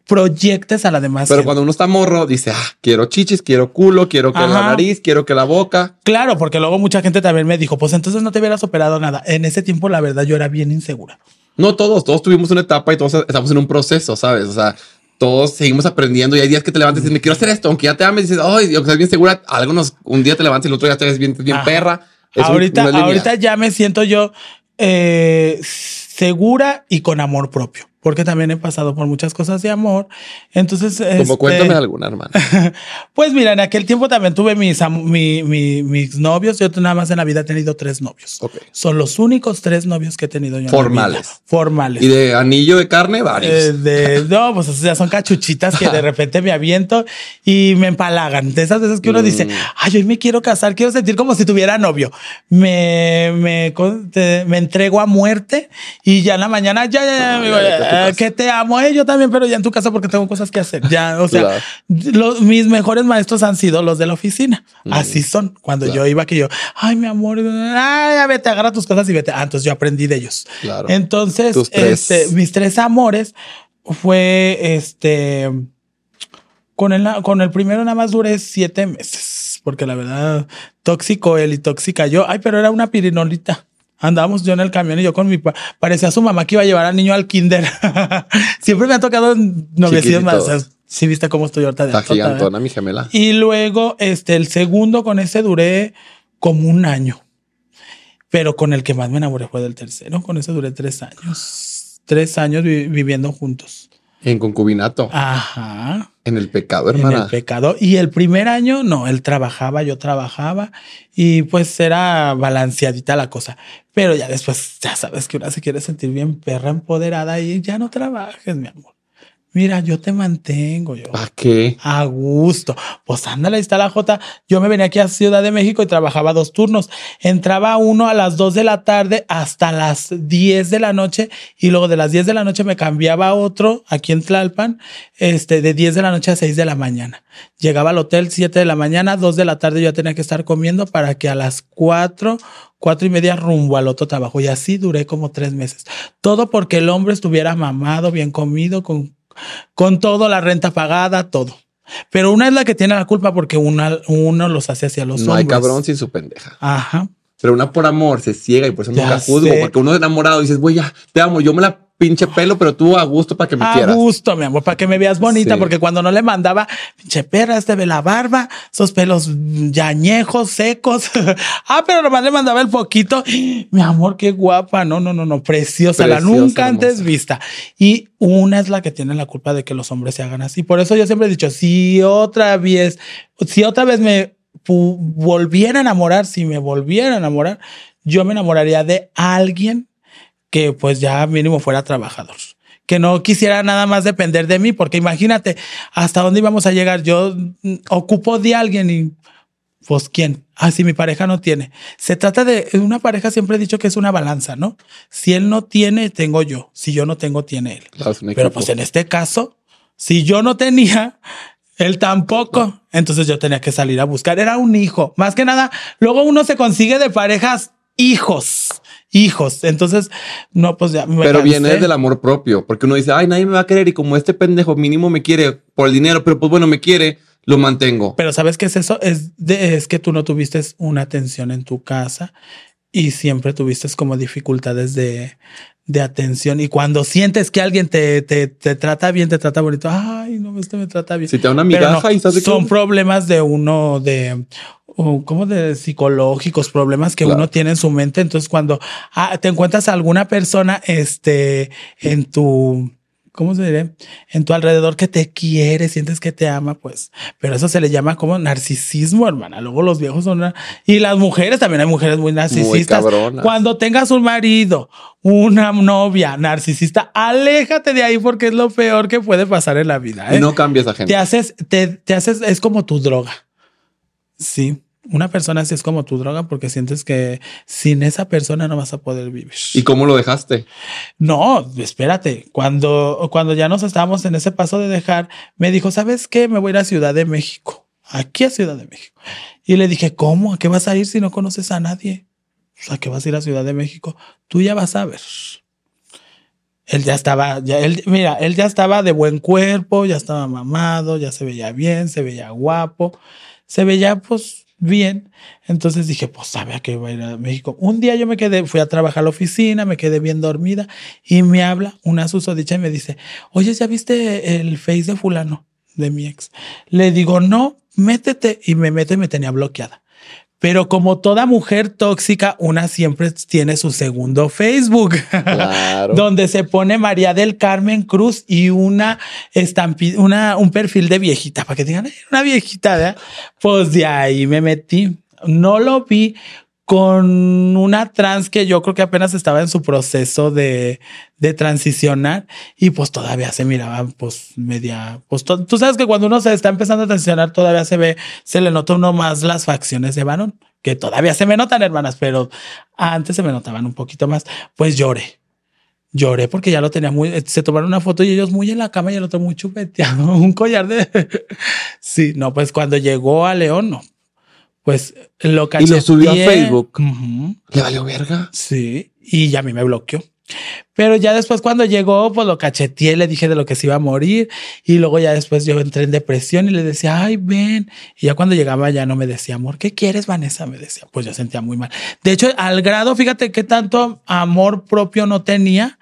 B: proyectes a la demás.
A: Pero cuando uno está morro, dice, ah, quiero chichis, quiero culo, quiero que la nariz, quiero que la boca.
B: Claro, porque luego mucha gente también me dijo, pues entonces no te hubieras operado nada. En ese tiempo, la verdad, yo era bien insegura.
A: No todos, todos tuvimos una etapa y todos estamos en un proceso, ¿sabes? O sea, todos seguimos aprendiendo y hay días que te levantas y dices, me quiero hacer esto, aunque ya te ames y dices, ay, que bien segura, algunos un día te levantas y el otro día te ves bien, bien perra.
B: ahorita, ahorita ya me siento yo eh, segura y con amor propio porque también he pasado por muchas cosas de amor. Entonces,
A: como este, cuéntame alguna, hermana.
B: pues mira, en aquel tiempo también tuve mis, mis novios. Yo nada más en la vida he tenido tres novios. Son los únicos tres novios que he tenido yo.
A: Formales.
B: Formales.
A: Y de anillo de carne, varios. Eh,
B: de, no, pues ya son cachuchitas que de repente me aviento y me empalagan. De esas veces que uno dice, mm. ay, hoy me quiero casar, quiero sentir como si tuviera novio. Me, me, me entrego a muerte y ya en la mañana, ya, ya, ya, que te amo, eh, yo también, pero ya en tu casa porque tengo cosas que hacer. Ya, o sea, los, mis mejores maestros han sido los de la oficina. Mm. Así son. Cuando yo iba, que yo, ay, mi amor, ay, vete, agarra tus cosas y vete. Ah, entonces yo aprendí de ellos. Claro. Entonces, este, mis tres amores fue este. Con el, con el primero nada más duré siete meses, porque la verdad, tóxico él y tóxica yo. Ay, pero era una pirinolita. Andábamos yo en el camión y yo con mi pa parecía su mamá que iba a llevar al niño al kinder. Siempre me ha tocado noviecitos más. sí, viste cómo estoy ahorita
A: de Está gigantona, mi gemela.
B: Y luego, este, el segundo con ese duré como un año. Pero con el que más me enamoré fue del tercero. Con ese duré tres años. Tres años viviendo juntos.
A: En concubinato.
B: Ajá.
A: En el pecado, hermana.
B: En el pecado. Y el primer año, no, él trabajaba, yo trabajaba y pues era balanceadita la cosa. Pero ya después, ya sabes que una se quiere sentir bien perra empoderada y ya no trabajes, mi amor. Mira, yo te mantengo yo.
A: ¿A qué?
B: A gusto. Pues ándale, ahí está la J. Yo me venía aquí a Ciudad de México y trabajaba dos turnos. Entraba uno a las dos de la tarde hasta las diez de la noche y luego de las diez de la noche me cambiaba a otro aquí en Tlalpan, este, de diez de la noche a seis de la mañana. Llegaba al hotel siete de la mañana, dos de la tarde yo tenía que estar comiendo para que a las cuatro cuatro y media rumbo al otro trabajo. Y así duré como tres meses. Todo porque el hombre estuviera mamado, bien comido, con con todo, la renta pagada, todo. Pero una es la que tiene la culpa porque una, uno los hace hacia los hombres. No hay
A: cabrón sin su pendeja.
B: Ajá.
A: Pero una por amor se ciega y por eso nunca juzgo. Porque uno es enamorado dices, güey, ya, te amo, yo me la pinche pelo, pero tú a gusto para que me quieras.
B: A gusto, mi amor, para que me veas bonita, porque cuando no le mandaba, pinche perra, este ve la barba, esos pelos yañejos, secos. ah, pero nomás le mandaba el poquito. Mi amor, qué guapa. No, no, no, no, preciosa, la nunca antes vista. Y una es la que tiene la culpa de que los hombres se hagan así. Por eso yo siempre he dicho, si otra vez, si otra vez me volviera a enamorar, si me volviera a enamorar, yo me enamoraría de alguien que pues ya mínimo fuera trabajador. Que no quisiera nada más depender de mí, porque imagínate hasta dónde íbamos a llegar. Yo mm, ocupo de alguien y pues quién. Ah, si mi pareja no tiene. Se trata de una pareja, siempre he dicho que es una balanza, ¿no? Si él no tiene, tengo yo. Si yo no tengo, tiene él. Pero pues en este caso, si yo no tenía, él tampoco. Entonces yo tenía que salir a buscar. Era un hijo. Más que nada, luego uno se consigue de parejas hijos hijos. Entonces, no, pues ya.
A: pero viene del amor propio, porque uno dice, ay, nadie me va a querer y como este pendejo mínimo me quiere por el dinero, pero pues bueno, me quiere. lo mantengo.
B: Pero ¿sabes qué es eso? Es, de, es que tú no tuviste una atención en tu casa y siempre tuviste como dificultades de, de atención. Y cuando sientes que alguien te, te, te, trata bien, te trata bonito, ay, no, este me trata bien.
A: Si te da una migaja y estás de
B: Son problemas de uno, de, como de psicológicos, problemas que
A: Claro.
B: uno tiene en su mente. Entonces, cuando ah, te encuentras a alguna persona, este, en tu, ¿cómo se dice? En tu alrededor que te quiere, sientes que te ama, pues, pero eso se le llama como narcisismo, hermana. Luego los viejos son, una- y las mujeres también hay mujeres muy narcisistas.
A: cabronas.
B: Cuando tengas un marido, una novia narcisista, aléjate de ahí porque es lo peor que puede pasar en la vida. ¿eh?
A: No cambies a gente.
B: te haces, te, te haces, es como tu droga. Sí, una persona así es como tu droga porque sientes que sin esa persona no vas a poder vivir.
A: ¿Y cómo lo dejaste?
B: No, espérate. Cuando, cuando ya nos estábamos en ese paso de dejar, me dijo, ¿sabes qué? Me voy a ir a Ciudad de México. Aquí a Ciudad de México. Y le dije, ¿cómo? ¿A qué vas a ir si no conoces a nadie? O sea, que vas a ir a Ciudad de México. Tú ya vas a ver. Él ya estaba, ya él, mira, él ya estaba de buen cuerpo, ya estaba mamado, ya se veía bien, se veía guapo, se veía pues bien. Entonces dije, pues sabe a qué va a ir a México. Un día yo me quedé, fui a trabajar a la oficina, me quedé bien dormida y me habla una susodicha y me dice, oye, ¿ya viste el face de fulano, de mi ex? Le digo, no, métete y me meto y me tenía bloqueada. Pero como toda mujer tóxica, una siempre tiene su segundo Facebook.
A: Claro.
B: donde se pone María del Carmen Cruz y una estampi, una, un perfil de viejita, para que digan, "Ay, una viejita, ¿verdad? Pues de ahí me metí. No lo vi con una trans que yo creo que apenas estaba en su proceso de, de transicionar y pues todavía se miraba pues media, pues tú sabes que cuando uno se está empezando a transicionar todavía se ve, se le nota uno más las facciones de varón, que todavía se me notan hermanas, pero antes se me notaban un poquito más, pues lloré. Lloré porque ya lo tenía muy, se tomaron una foto y ellos muy en la cama y el otro muy chupeteado, un collar de... sí, no, pues cuando llegó a León, no. Pues lo
A: Y lo subió a. Facebook. ¿Le valió verga?
B: Sí, y ya a mí me bloqueó. Pero ya después cuando llegó, pues lo cacheteé, le dije de lo que se iba a morir y luego ya después yo entré en depresión y le decía, ay, ven. Y ya cuando llegaba ya no me decía, amor, ¿qué quieres, Vanessa? Me decía, pues yo sentía muy mal. De hecho, al grado, fíjate que tanto amor propio no tenía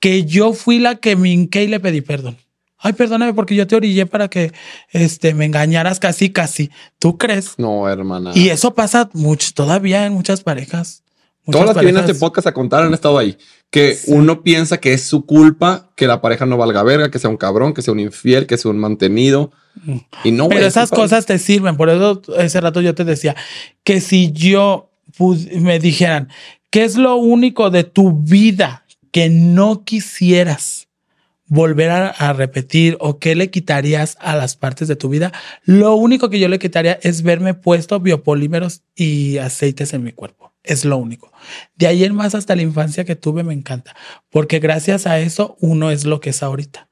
B: que yo fui la que me hinqué y le pedí perdón. Ay, perdóname porque yo te orillé para que este, me engañaras casi, casi. ¿Tú crees?
A: No, hermana.
B: Y eso pasa mucho, todavía en muchas parejas. Muchas
A: Todas las que vienen a este podcast a contar han estado ahí. Que
B: Sí.
A: uno piensa que es su culpa que la pareja no valga verga, que sea un cabrón, que sea un infiel, que sea un mantenido. Y no,
B: Pero esas cosas te sirven. Por eso ese rato yo te decía que si yo me dijeran qué es lo único de tu vida que no quisieras volver a, a repetir o qué le quitarías a las partes de tu vida, lo único que yo le quitaría es verme puesto biopolímeros y aceites en mi cuerpo. Es lo único. De ahí en más hasta la infancia que tuve me encanta, porque gracias a eso uno es lo que es ahorita.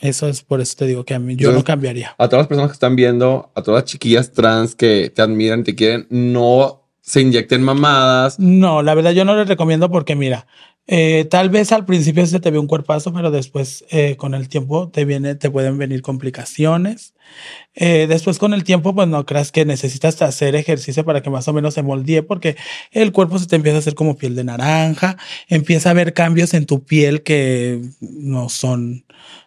B: Eso es por eso te digo que a mí yo no cambiaría.
A: A todas las personas que están viendo, a todas las chiquillas trans que te admiran te quieren, no se inyecten mamadas.
B: No, la verdad yo no les recomiendo porque mira, eh, tal vez al principio se te ve un cuerpazo, pero después eh, con el tiempo te viene, te pueden venir complicaciones. Eh, después con el tiempo, pues no creas que necesitas hacer ejercicio para que más o menos se moldee, porque el cuerpo se te empieza a hacer como piel de naranja, empieza a haber cambios en tu piel que no son,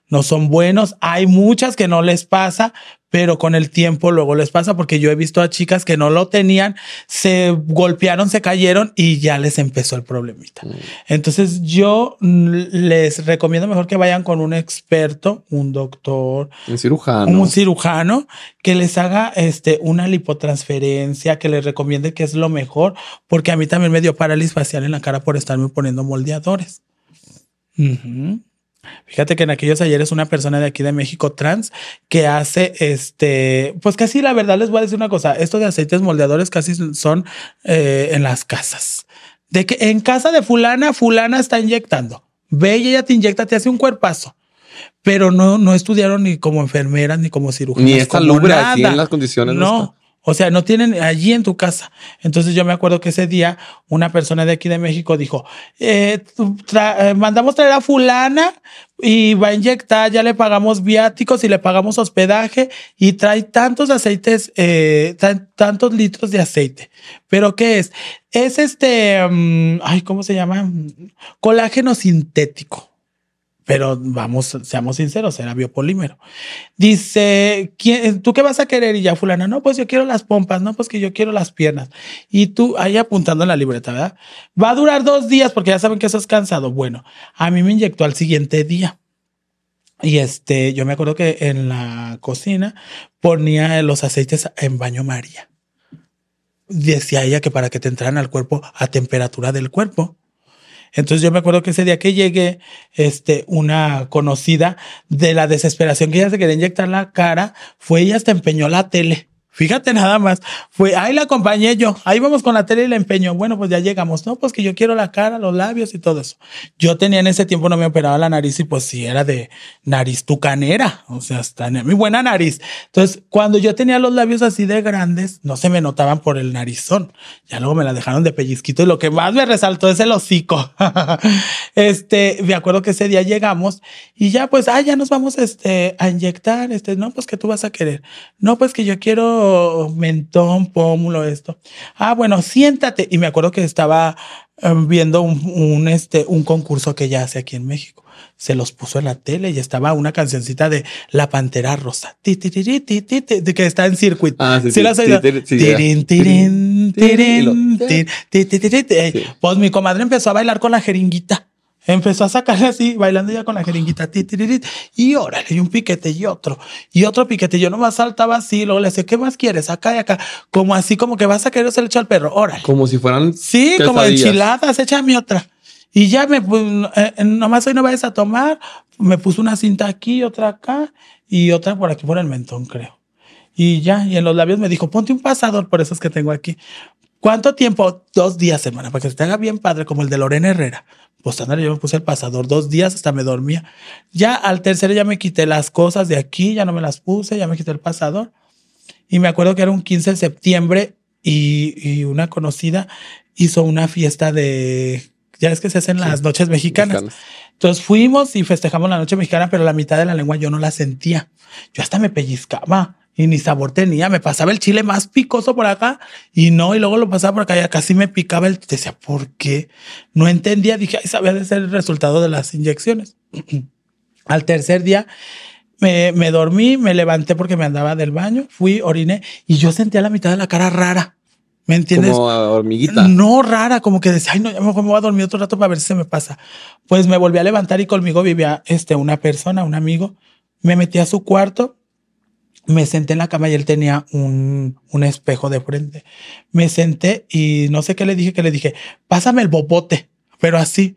B: no son buenos. Hay muchas que no les pasa, pero con el tiempo luego les pasa porque yo he visto a chicas que no lo tenían, se golpearon, se cayeron y ya les empezó el problemita. Entonces yo mm, les recomiendo mejor que vayan con un experto, un doctor,
A: Un cirujano.
B: un cirujano que les haga este una lipotransferencia, que les recomiende que es lo mejor, porque a mí también me dio parálisis facial en la cara por estarme poniendo moldeadores. Fíjate que en aquellos ayeres una persona de aquí de México trans que hace este, pues casi la verdad les voy a decir una cosa, esto de aceites moldeadores casi son eh, en las casas. De que en casa de fulana, fulana está inyectando. Ve y ella te inyecta, te hace un cuerpazo. Pero no, no estudiaron ni como enfermeras ni como cirujanas.
A: Ni es
B: como
A: así
B: nada.
A: en las condiciones.
B: No, O sea, no tienen allí en tu casa. Entonces yo me acuerdo que ese día una persona de aquí de México dijo, eh, eh, mandamos traer a fulana y va a inyectar, ya le pagamos viáticos y le pagamos hospedaje y trae tantos aceites, eh, tantos litros de aceite. Pero ¿qué es? Es este, mm, ay, ¿cómo se llama? Colágeno sintético pero vamos, seamos sinceros, era biopolímero. Dice, ¿tú qué vas a querer? Y ya fulana, no, pues yo quiero las pompas, no, pues que yo quiero las piernas. Y tú ahí apuntando en la libreta, ¿verdad? Va a durar dos días porque ya saben que eso es cansado. Bueno, a mí me inyectó al siguiente día. Y este, yo me acuerdo que en la cocina ponía los aceites en baño María. Decía ella que para que te entraran al cuerpo a temperatura del cuerpo. Entonces yo me acuerdo que ese día que llegué, este, una conocida de la desesperación que ella se quería inyectar la cara, fue ella hasta empeñó la tele. Fíjate nada más. Fue, ahí la acompañé yo. Ahí vamos con la tele y la empeño. Bueno, pues ya llegamos. No, pues que yo quiero la cara, los labios y todo eso. Yo tenía en ese tiempo, no me operaba la nariz y pues sí era de nariz tucanera. O sea, está mi buena nariz. Entonces, cuando yo tenía los labios así de grandes, no se me notaban por el narizón. Ya luego me la dejaron de pellizquito y lo que más me resaltó es el hocico. este, me acuerdo que ese día llegamos y ya pues, ah, ya nos vamos este, a inyectar. Este, no, pues que tú vas a querer. No, pues que yo quiero mentón, pómulo, esto. Ah, bueno, siéntate. Y me acuerdo que estaba em, viendo un, este, un concurso que ella hace aquí en México. Se los puso en la tele y estaba una cancioncita de La Pantera Rosa, de que está en circuito. Ah, sí, sí, la Pues mi comadre empezó a bailar con la jeringuita. Empezó a sacarle así, bailando ya con la jeringuita, y órale, y un piquete y otro, y otro piquete. Yo nomás saltaba así, luego le decía, ¿qué más quieres? Acá y acá. Como así, como que vas a querer echa al perro, órale.
A: Como si fueran.
B: Sí, como enchiladas, échame otra. Y ya me, pues, eh, nomás hoy no vayas a tomar. Me puso una cinta aquí, otra acá, y otra por aquí, por el mentón, creo. Y ya, y en los labios me dijo, ponte un pasador, por esos que tengo aquí. ¿Cuánto tiempo? Dos días, semana, para que se te haga bien padre, como el de Lorena Herrera. Pues andar, yo me puse el pasador dos días hasta me dormía. Ya al tercer ya me quité las cosas de aquí, ya no me las puse, ya me quité el pasador. Y me acuerdo que era un 15 de septiembre y, una conocida hizo una fiesta de, ya es que se hacen las noches mexicanas. Entonces fuimos y festejamos la noche mexicana, pero la mitad de la lengua yo no la sentía. Yo hasta me pellizcaba y ni sabor tenía. Me pasaba el chile más picoso por acá y no, y luego lo pasaba por acá y casi me picaba el. Decía, ¿por qué? No entendía. Dije, ay, sabía de ser el resultado de las inyecciones. Al tercer día me, me, dormí, me levanté porque me andaba del baño, fui, oriné y yo sentía la mitad de la cara rara. ¿Me entiendes?
A: Como hormiguita.
B: No rara, como que decía, ay, no, ya me voy a dormir otro rato para ver si se me pasa. Pues me volví a levantar y conmigo vivía este, una persona, un amigo. Me metí a su cuarto me senté en la cama y él tenía un, un, espejo de frente. Me senté y no sé qué le dije, que le dije, pásame el popote, pero así.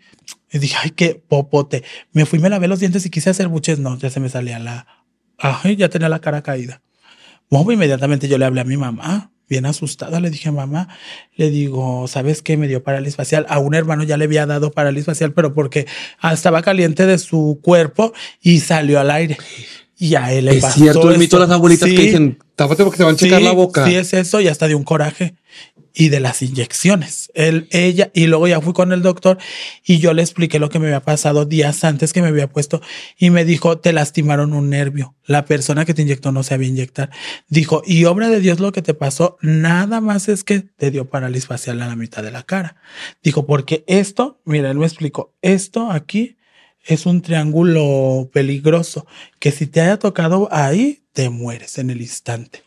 B: Y dije, ay, qué popote. Me fui, me lavé los dientes y quise hacer buches. No, ya se me salía la, ay, ya tenía la cara caída. Bueno, inmediatamente yo le hablé a mi mamá, bien asustada. Le dije, mamá, le digo, ¿sabes qué? Me dio parálisis facial. A un hermano ya le había dado parálisis facial, pero porque estaba caliente de su cuerpo y salió al aire. Y a él le
A: es cierto, el mito de las abuelitas que dicen, tápate porque te van a checar la boca.
B: Sí, es eso, y hasta de un coraje. Y de las inyecciones. Él, ella, y luego ya fui con el doctor y yo le expliqué lo que me había pasado días antes que me había puesto y me dijo, te lastimaron un nervio. La persona que te inyectó no sabía inyectar. Dijo, y obra de Dios lo que te pasó, nada más es que te dio parálisis facial a la mitad de la cara. Dijo, porque esto, mira, él me explicó, esto aquí es un triángulo peligroso que si te haya tocado ahí, te mueres en el instante.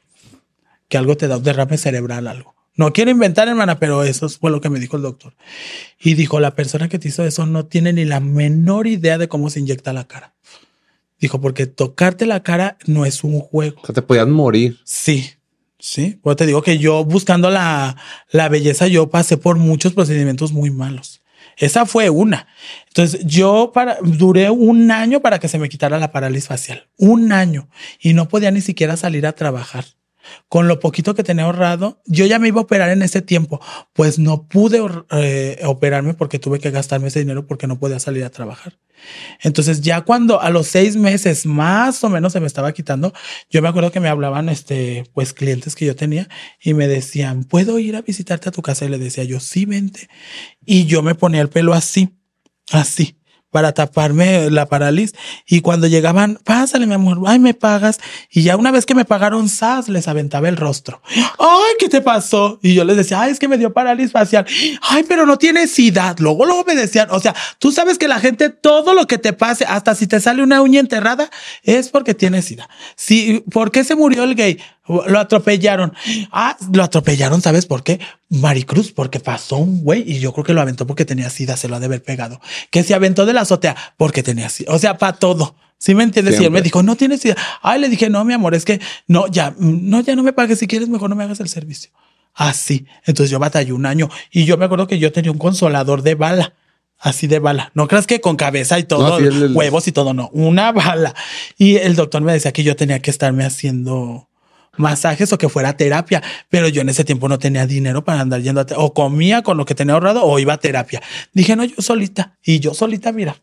B: Que algo te da un derrame cerebral, algo. No quiero inventar, hermana, pero eso fue lo que me dijo el doctor. Y dijo, la persona que te hizo eso no tiene ni la menor idea de cómo se inyecta la cara. Dijo, porque tocarte la cara no es un juego.
A: O sea, te podían morir.
B: Sí, sí. Pues te digo que yo buscando la, la belleza, yo pasé por muchos procedimientos muy malos. Esa fue una. Entonces yo para, duré un año para que se me quitara la parálisis facial. Un año. Y no podía ni siquiera salir a trabajar. Con lo poquito que tenía ahorrado, yo ya me iba a operar en ese tiempo, pues no pude eh, operarme porque tuve que gastarme ese dinero porque no podía salir a trabajar. Entonces ya cuando a los seis meses más o menos se me estaba quitando, yo me acuerdo que me hablaban, este, pues clientes que yo tenía y me decían, ¿puedo ir a visitarte a tu casa? Y le decía yo, sí, vente. Y yo me ponía el pelo así, así para taparme la parálisis. Y cuando llegaban, pásale, mi amor, ay, me pagas. Y ya una vez que me pagaron SAS, les aventaba el rostro. Ay, ¿qué te pasó? Y yo les decía, ay, es que me dio parálisis facial. Ay, pero no tienes sida. Luego, luego me decían, o sea, tú sabes que la gente, todo lo que te pase, hasta si te sale una uña enterrada, es porque tienes sida. Si, ¿por qué se murió el gay? Lo atropellaron. Ah, lo atropellaron, ¿sabes por qué? Maricruz, porque pasó un güey y yo creo que lo aventó porque tenía sida, se lo ha de haber pegado. Que se aventó de la azotea porque tenía sida. O sea, para todo. ¿Sí me entiendes? Y él me dijo, no tienes sida. Ay, le dije, no, mi amor, es que no, ya, no, ya no me pagues. Si quieres, mejor no me hagas el servicio. Así. Entonces yo batallé un año y yo me acuerdo que yo tenía un consolador de bala así de bala. No creas que con cabeza y todo, huevos y todo, no, una bala. Y el doctor me decía que yo tenía que estarme haciendo masajes o que fuera terapia, pero yo en ese tiempo no tenía dinero para andar yendo a o comía con lo que tenía ahorrado o iba a terapia. Dije, no, yo solita. Y yo solita, mira,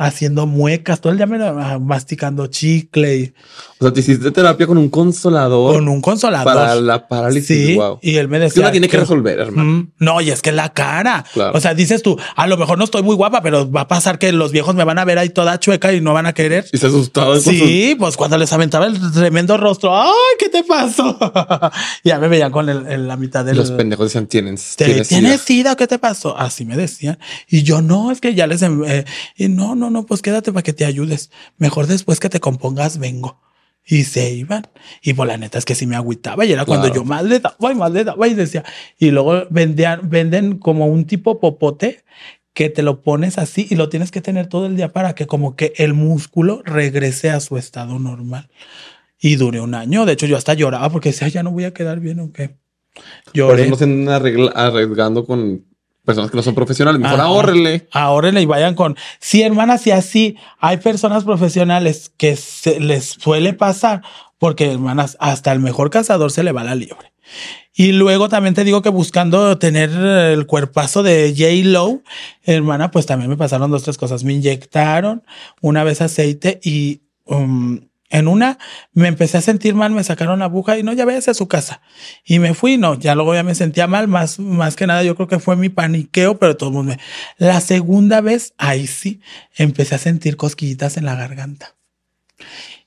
B: haciendo muecas, todo el día me, masticando chicle. Y,
A: o sea, te hiciste terapia con un consolador.
B: Con un consolador.
A: Para la parálisis.
B: Sí. Y él me decía.
A: la tiene que, resolver, hermano.
B: no, y es que la cara. O sea, dices tú, a lo mejor no estoy muy guapa, pero va a pasar que los viejos me van a ver ahí toda chueca y no van a querer.
A: Y se asustaba.
B: Sí, pues cuando les aventaba el tremendo rostro, ¡ay, qué te pasó! ya me veían con el, la mitad de
A: Los pendejos decían, ¿tienen,
B: ¿tienes, ¿tienes sida? ¿Qué te pasó? Así me decían. Y yo, no, es que ya les... Eh, y no, no, no, pues quédate para que te ayudes. Mejor después que te compongas, vengo. Y se iban. Y por pues, la neta es que sí me agüitaba. Y era cuando yo más le daba y más le daba y decía. Y luego vendían, venden como un tipo popote que te lo pones así y lo tienes que tener todo el día para que como que el músculo regrese a su estado normal. Y dure un año. De hecho, yo hasta lloraba porque decía, ya no voy a quedar bien o qué.
A: Lloré. Por eso no se arriesgando con personas que no son profesionales, mejor ahórrenle.
B: Ahórrenle y vayan con. Sí, hermanas, y así hay personas profesionales que se les suele pasar, porque hermanas, hasta el mejor cazador se le va la liebre. Y luego también te digo que buscando tener el cuerpazo de J. Low, hermana, pues también me pasaron dos, tres cosas. Me inyectaron una vez aceite y um, en una me empecé a sentir mal, me sacaron la aguja y no, ya váyase a su casa. Y me fui, no, ya luego ya me sentía mal, más, más que nada yo creo que fue mi paniqueo, pero todo el mundo me... La segunda vez, ahí sí, empecé a sentir cosquillitas en la garganta.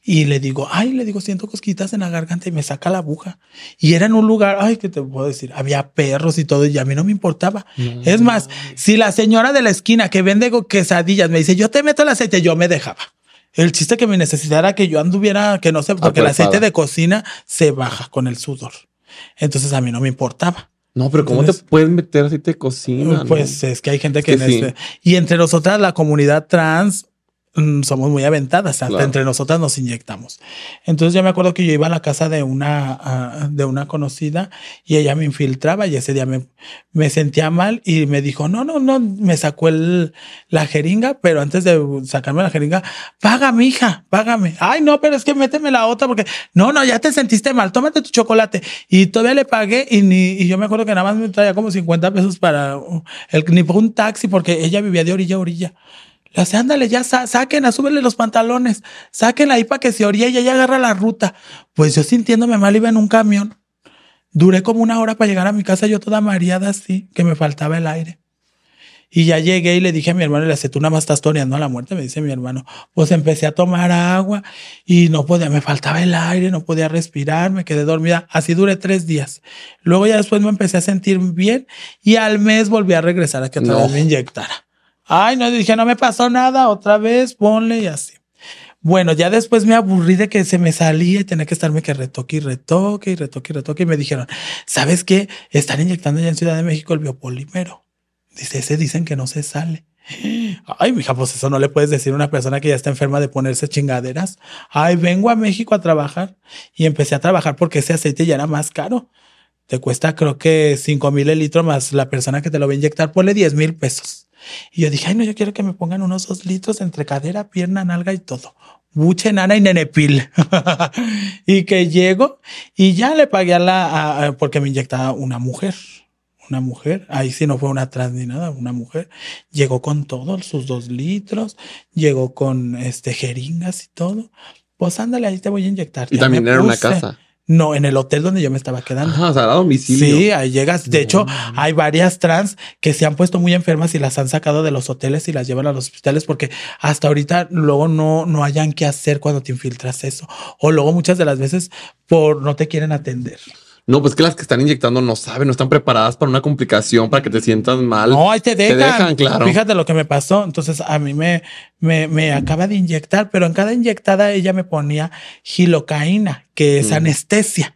B: Y le digo, ay, le digo, siento cosquillitas en la garganta y me saca la aguja. Y era en un lugar, ay, ¿qué te puedo decir? Había perros y todo y a mí no me importaba. es más, si la señora de la esquina que vende quesadillas me dice, yo te meto el aceite, yo me dejaba. El chiste que mi necesidad era que yo anduviera, que no sé, porque el aceite de cocina se baja con el sudor. Entonces a mí no me importaba.
A: No, pero ¿cómo te puedes meter aceite de cocina?
B: Pues es que hay gente que... Este, y entre nosotras, la comunidad trans, somos muy aventadas, hasta entre nosotras nos inyectamos. Entonces yo me acuerdo que yo iba a la casa de una, de una conocida y ella me infiltraba y ese día me, me sentía mal y me dijo, no, no, no, me sacó el, la jeringa, pero antes de sacarme la jeringa, págame, hija, págame. Ay, no, pero es que méteme la otra porque, no, no, ya te sentiste mal, tómate tu chocolate. Y todavía le pagué y, ni, y yo me acuerdo que nada más me traía como 50 pesos para el, ni por un taxi porque ella vivía de orilla a orilla. Le hace, ándale, ya saquen, súbele los pantalones, saquen ahí para que se orilla y ya agarra la ruta. Pues yo sintiéndome mal iba en un camión. Duré como una hora para llegar a mi casa, yo toda mareada así, que me faltaba el aire. Y ya llegué y le dije a mi hermano, le hace, tú nada más estás toreando a la muerte, me dice mi hermano. Pues empecé a tomar agua y no podía, me faltaba el aire, no podía respirar, me quedé dormida. Así duré tres días. Luego ya después me empecé a sentir bien y al mes volví a regresar a que otra vez me inyectara. Ay, no, dije, no me pasó nada, otra vez, ponle y así. Bueno, ya después me aburrí de que se me salía y tenía que estarme que retoque y retoque y retoque y retoque. Y me dijeron, ¿sabes qué? Están inyectando ya en Ciudad de México el biopolímero. Dice, ese dicen que no se sale. Ay, mija, pues eso no le puedes decir a una persona que ya está enferma de ponerse chingaderas. Ay, vengo a México a trabajar y empecé a trabajar porque ese aceite ya era más caro. Te cuesta, creo que 5 mil el litro más la persona que te lo va a inyectar, ponle 10 mil pesos. Y yo dije, ay, no, yo quiero que me pongan unos dos litros entre cadera, pierna, nalga y todo. buche, nana y nenepil. y que llego y ya le pagué a la, porque me inyectaba una mujer. Una mujer, ahí sí no fue una trans ni nada, una mujer. Llegó con todo, sus dos litros, llegó con este jeringas y todo. Pues ándale, ahí te voy a inyectar.
A: Y también era una casa.
B: No, en el hotel donde yo me estaba quedando.
A: Ah, o sea, a domicilio.
B: Sí, ahí llegas. De hecho, hay varias trans que se han puesto muy enfermas y las han sacado de los hoteles y las llevan a los hospitales porque hasta ahorita luego no, no hayan qué hacer cuando te infiltras eso. O luego muchas de las veces por no te quieren atender.
A: No, pues que las que están inyectando no saben, no están preparadas para una complicación, para que te sientas mal.
B: No, ahí te dejan. Te dejan, claro. Fíjate lo que me pasó. Entonces a mí me, me, me acaba de inyectar, pero en cada inyectada ella me ponía gilocaína, que es anestesia.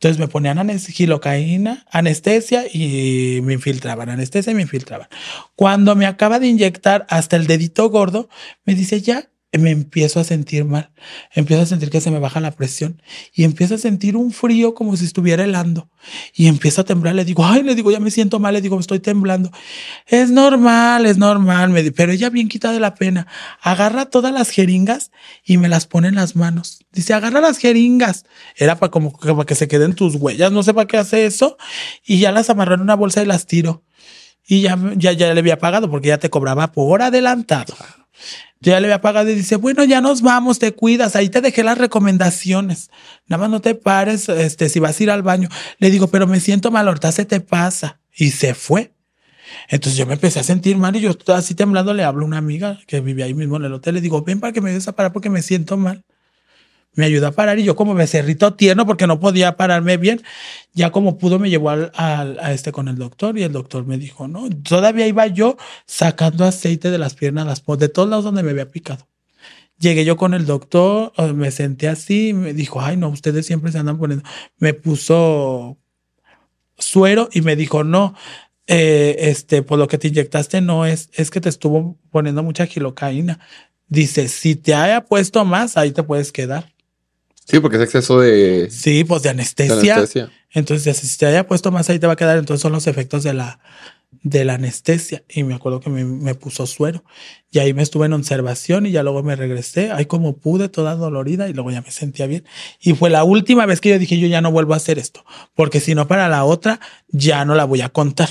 B: Entonces me ponían gilocaína, anestesia y me infiltraban, anestesia y me infiltraban. Cuando me acaba de inyectar hasta el dedito gordo, me dice, ya, me empiezo a sentir mal, empiezo a sentir que se me baja la presión y empiezo a sentir un frío como si estuviera helando y empiezo a temblar, le digo, ay, le digo, ya me siento mal, le digo, estoy temblando. Es normal, es normal, me pero ella bien quita de la pena, agarra todas las jeringas y me las pone en las manos. Dice, agarra las jeringas. Era para como para que se queden tus huellas, no sé para qué hace eso y ya las amarró en una bolsa y las tiro. Y ya, ya, ya le había pagado porque ya te cobraba por adelantado ya le había pagado y dice, bueno, ya nos vamos, te cuidas, ahí te dejé las recomendaciones. Nada más no te pares, este, si vas a ir al baño. Le digo, pero me siento mal, ahorita se te pasa. Y se fue. Entonces yo me empecé a sentir mal y yo así temblando le hablo a una amiga que vivía ahí mismo en el hotel. Le digo, ven para que me des a parar porque me siento mal me ayudó a parar y yo como me cerrito tierno porque no podía pararme bien, ya como pudo me llevó al, a este con el doctor y el doctor me dijo, no, todavía iba yo sacando aceite de las piernas, de todos lados donde me había picado. Llegué yo con el doctor, me senté así, me dijo, ay no, ustedes siempre se andan poniendo, me puso suero y me dijo, no, eh, este, por lo que te inyectaste no es, es que te estuvo poniendo mucha gilocaína. Dice, si te haya puesto más, ahí te puedes quedar.
A: Sí, porque es exceso de.
B: Sí, pues de anestesia. Entonces, si te haya puesto más ahí te va a quedar. Entonces son los efectos de la, de la anestesia. Y me acuerdo que me, puso suero. Y ahí me estuve en observación y ya luego me regresé. Ahí como pude, toda dolorida y luego ya me sentía bien. Y fue la última vez que yo dije, yo ya no vuelvo a hacer esto. Porque si no, para la otra, ya no la voy a contar.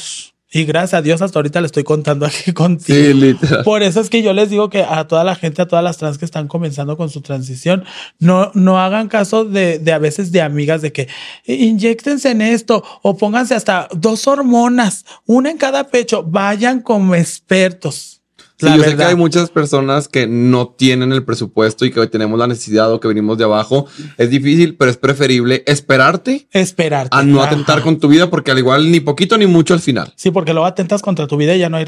B: Y gracias a Dios hasta ahorita le estoy contando aquí contigo. Sí, literal. Por eso es que yo les digo que a toda la gente, a todas las trans que están comenzando con su transición, no, no hagan caso de, de a veces de amigas de que inyectense en esto o pónganse hasta dos hormonas, una en cada pecho, vayan como expertos.
A: Sí, yo sé que hay muchas personas que no tienen el presupuesto y que hoy tenemos la necesidad o que venimos de abajo. Es difícil, pero es preferible esperarte.
B: Esperarte.
A: A no atentar con tu vida, porque al igual ni poquito ni mucho al final.
B: Sí, porque luego atentas contra tu vida y ya no hay,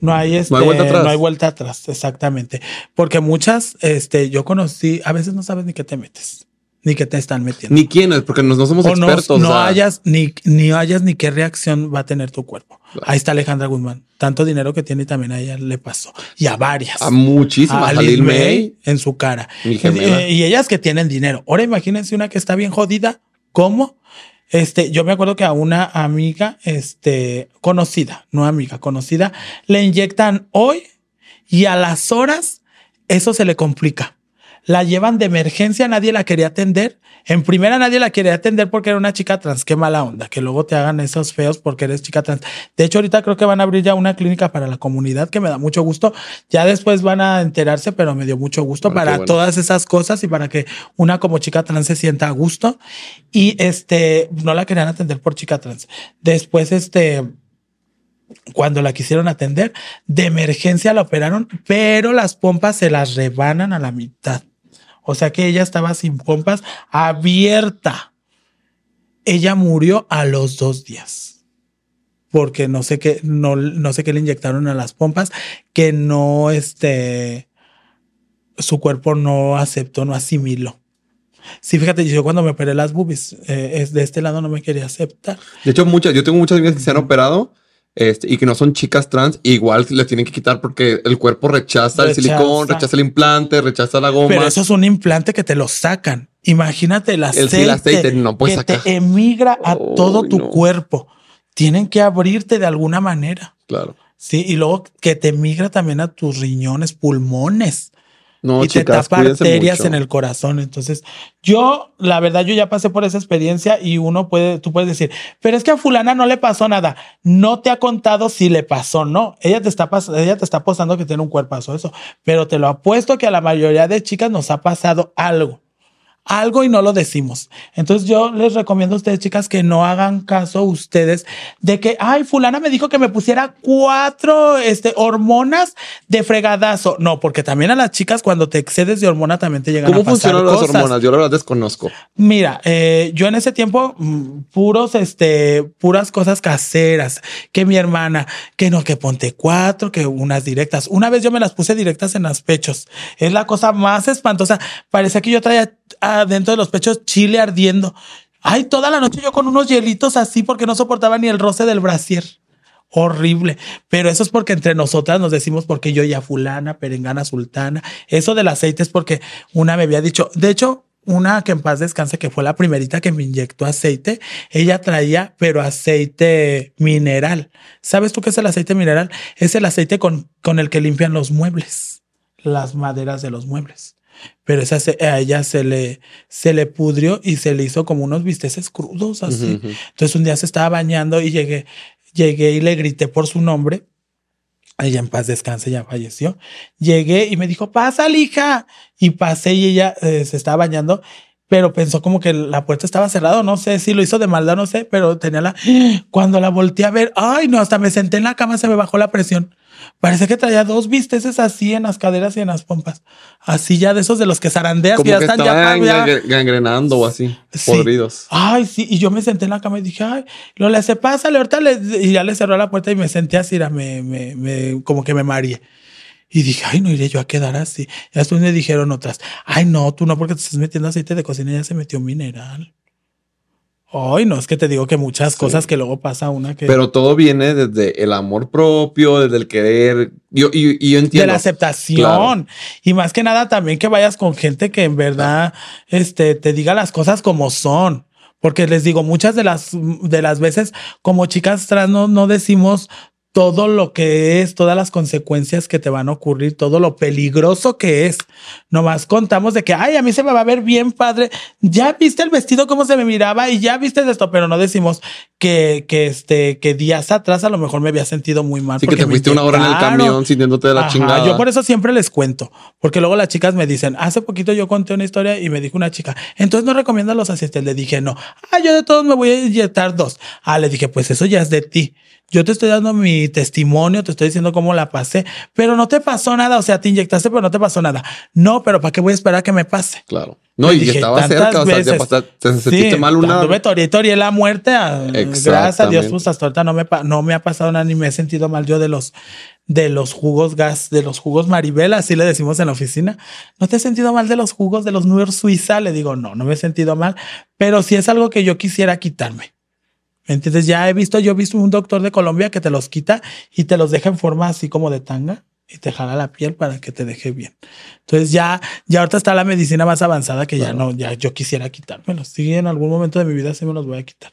B: no hay, este, no hay vuelta atrás. No hay vuelta atrás, exactamente. Porque muchas, este, yo conocí, a veces no sabes ni qué te metes ni qué te están metiendo.
A: Ni quiénes, porque no, somos expertos.
B: No, hayas ni, ni hayas ni qué reacción va a tener tu cuerpo. Ahí está Alejandra Guzmán. Tanto dinero que tiene también a ella le pasó. Y a varias.
A: A muchísimas.
B: A Lil May en su cara. Eh, y ellas que tienen dinero. Ahora imagínense una que está bien jodida. ¿Cómo? Este, yo me acuerdo que a una amiga, este, conocida, no amiga, conocida, le inyectan hoy y a las horas eso se le complica la llevan de emergencia, nadie la quería atender. En primera nadie la quería atender porque era una chica trans. Qué mala onda, que luego te hagan esos feos porque eres chica trans. De hecho, ahorita creo que van a abrir ya una clínica para la comunidad que me da mucho gusto. Ya después van a enterarse, pero me dio mucho gusto para todas esas cosas y para que una como chica trans se sienta a gusto. Y este, no la querían atender por chica trans. Después, este, cuando la quisieron atender, de emergencia la operaron, pero las pompas se las rebanan a la mitad. O sea que ella estaba sin pompas, abierta. Ella murió a los dos días. Porque no sé qué, no, no sé qué le inyectaron a las pompas, que no, este, su cuerpo no aceptó, no asimiló. Sí, fíjate, yo cuando me operé las boobies, eh, es de este lado no me quería aceptar.
A: De hecho, muchas, yo tengo muchas amigas que se han operado este, y que no son chicas trans, igual les tienen que quitar porque el cuerpo rechaza, el silicón, rechaza el implante, rechaza la goma.
B: Pero eso es un implante que te lo sacan. Imagínate el aceite, el, aceite no que te emigra a todo tu cuerpo. Tienen que abrirte de alguna manera.
A: Claro.
B: Sí, y luego que te emigra también a tus riñones, pulmones.
A: No,
B: y te
A: chicas,
B: tapa
A: cuídense
B: arterias
A: mucho.
B: en el corazón. Entonces, yo, la verdad, yo ya pasé por esa experiencia y uno puede, tú puedes decir, pero es que a fulana no le pasó nada. No te ha contado si le pasó, no. Ella te está pas- ella te está apostando que tiene un cuerpazo, eso. Pero te lo apuesto que a la mayoría de chicas nos ha pasado algo algo y no lo decimos. Entonces yo les recomiendo a ustedes, chicas, que no hagan caso ustedes de que, ay, fulana me dijo que me pusiera cuatro este, hormonas de fregadazo. No, porque también a las chicas cuando te excedes de hormona también te llegan
A: ¿Cómo
B: a pasar
A: funcionan las
B: cosas.
A: hormonas? Yo la verdad desconozco.
B: Mira, eh, yo en ese tiempo, mm, puros, este, puras cosas caseras, que mi hermana, que no, que ponte cuatro, que unas directas. Una vez yo me las puse directas en los pechos. Es la cosa más espantosa. Parecía que yo traía adentro de los pechos chile ardiendo. Ay, toda la noche yo con unos hielitos así porque no soportaba ni el roce del brasier. Horrible. Pero eso es porque entre nosotras nos decimos porque yo ya fulana, perengana, sultana. Eso del aceite es porque una me había dicho, de hecho, una que en paz descanse, que fue la primerita que me inyectó aceite, ella traía, pero aceite mineral. ¿Sabes tú qué es el aceite mineral? Es el aceite con, con el que limpian los muebles, las maderas de los muebles. Pero esa se- a ella se le, se le pudrió y se le hizo como unos bisteces crudos así. Entonces un día se estaba bañando y llegué, llegué y le grité por su nombre. Ella en paz descanse, ya falleció. Llegué y me dijo, pasa, hija. Y pasé y ella eh, se estaba bañando, pero pensó como que la puerta estaba cerrada. No sé si lo hizo de maldad, no sé, pero tenía la. Cuando la volteé a ver, ay, no, hasta me senté en la cama, se me bajó la presión. Parece que traía dos bisteces así en las caderas y en las pompas. Así ya de esos de los que zarandeas,
A: Como
B: que ya
A: que
B: están ya,
A: estaban
B: ya-
A: gang- gangrenando o así,
B: Sí.
A: podridos.
B: Ay, sí, y yo me senté en la cama y dije, ay, lo le hace, pásale, ahorita le, y ya le cerró la puerta y me senté así, era, me, me, me, como que me mareé. Y dije, ay, no iré yo a quedar así. Ya después me dijeron otras, ay, no, tú no, porque te estás metiendo aceite de cocina, ya se metió mineral. Ay, no, es que te digo que muchas cosas que luego pasa una que...
A: Pero todo viene desde el amor propio, desde el querer. Yo, y, y yo
B: de
A: entiendo.
B: la aceptación
A: Claro.
B: y más que nada también que vayas con gente que en verdad este te diga las cosas como son porque les digo muchas de las de las veces como chicas trans no, no decimos todo lo que es, todas las consecuencias que te van a ocurrir, todo lo peligroso que es. Nomás contamos de que, ay, a mí se me va a ver bien padre. Ya viste el vestido cómo se me miraba y ya viste esto, pero no decimos que, que este, que días atrás a lo mejor me había sentido muy mal.
A: Sí, que
B: porque
A: te fuiste una hora en el camión sintiéndote de la
B: Ajá,
A: chingada.
B: Yo por eso siempre les cuento, porque luego las chicas me dicen, hace poquito yo conté una historia y me dijo una chica, entonces no recomiendas los aceites. Le dije, no, ah, yo de todos me voy a inyectar dos. Ah, le dije, pues eso ya es de ti. Yo te estoy dando mi testimonio, te estoy diciendo cómo la pasé, pero no te pasó nada. O sea, te inyectaste, pero no te pasó nada. No, pero ¿para qué voy a esperar a que me pase?
A: Claro. No, y
B: dije
A: estaba cerca, o sea, te,
B: veces.
A: pasa- te sentiste
B: Sí,
A: mal una.
B: Toreé la muerte. ah, Gracias a Dios, pues hasta ahorita no me, no me ha pasado nada ni me he sentido mal yo de los, de los jugos gas, de los jugos Maribel, así le decimos en la oficina. ¿No te has sentido mal de los jugos de los Nuer Suiza? Le digo, no, no me he sentido mal, pero sí es algo que yo quisiera quitarme. ¿Me entiendes? Ya he visto, yo he visto un doctor de Colombia que te los quita y te los deja en forma así como de tanga y te jala la piel para que te deje bien. Entonces ya, ya ahorita está la medicina más avanzada que ya no, ya yo quisiera quitármelos. Sí, en algún momento de mi vida sí me los voy a quitar.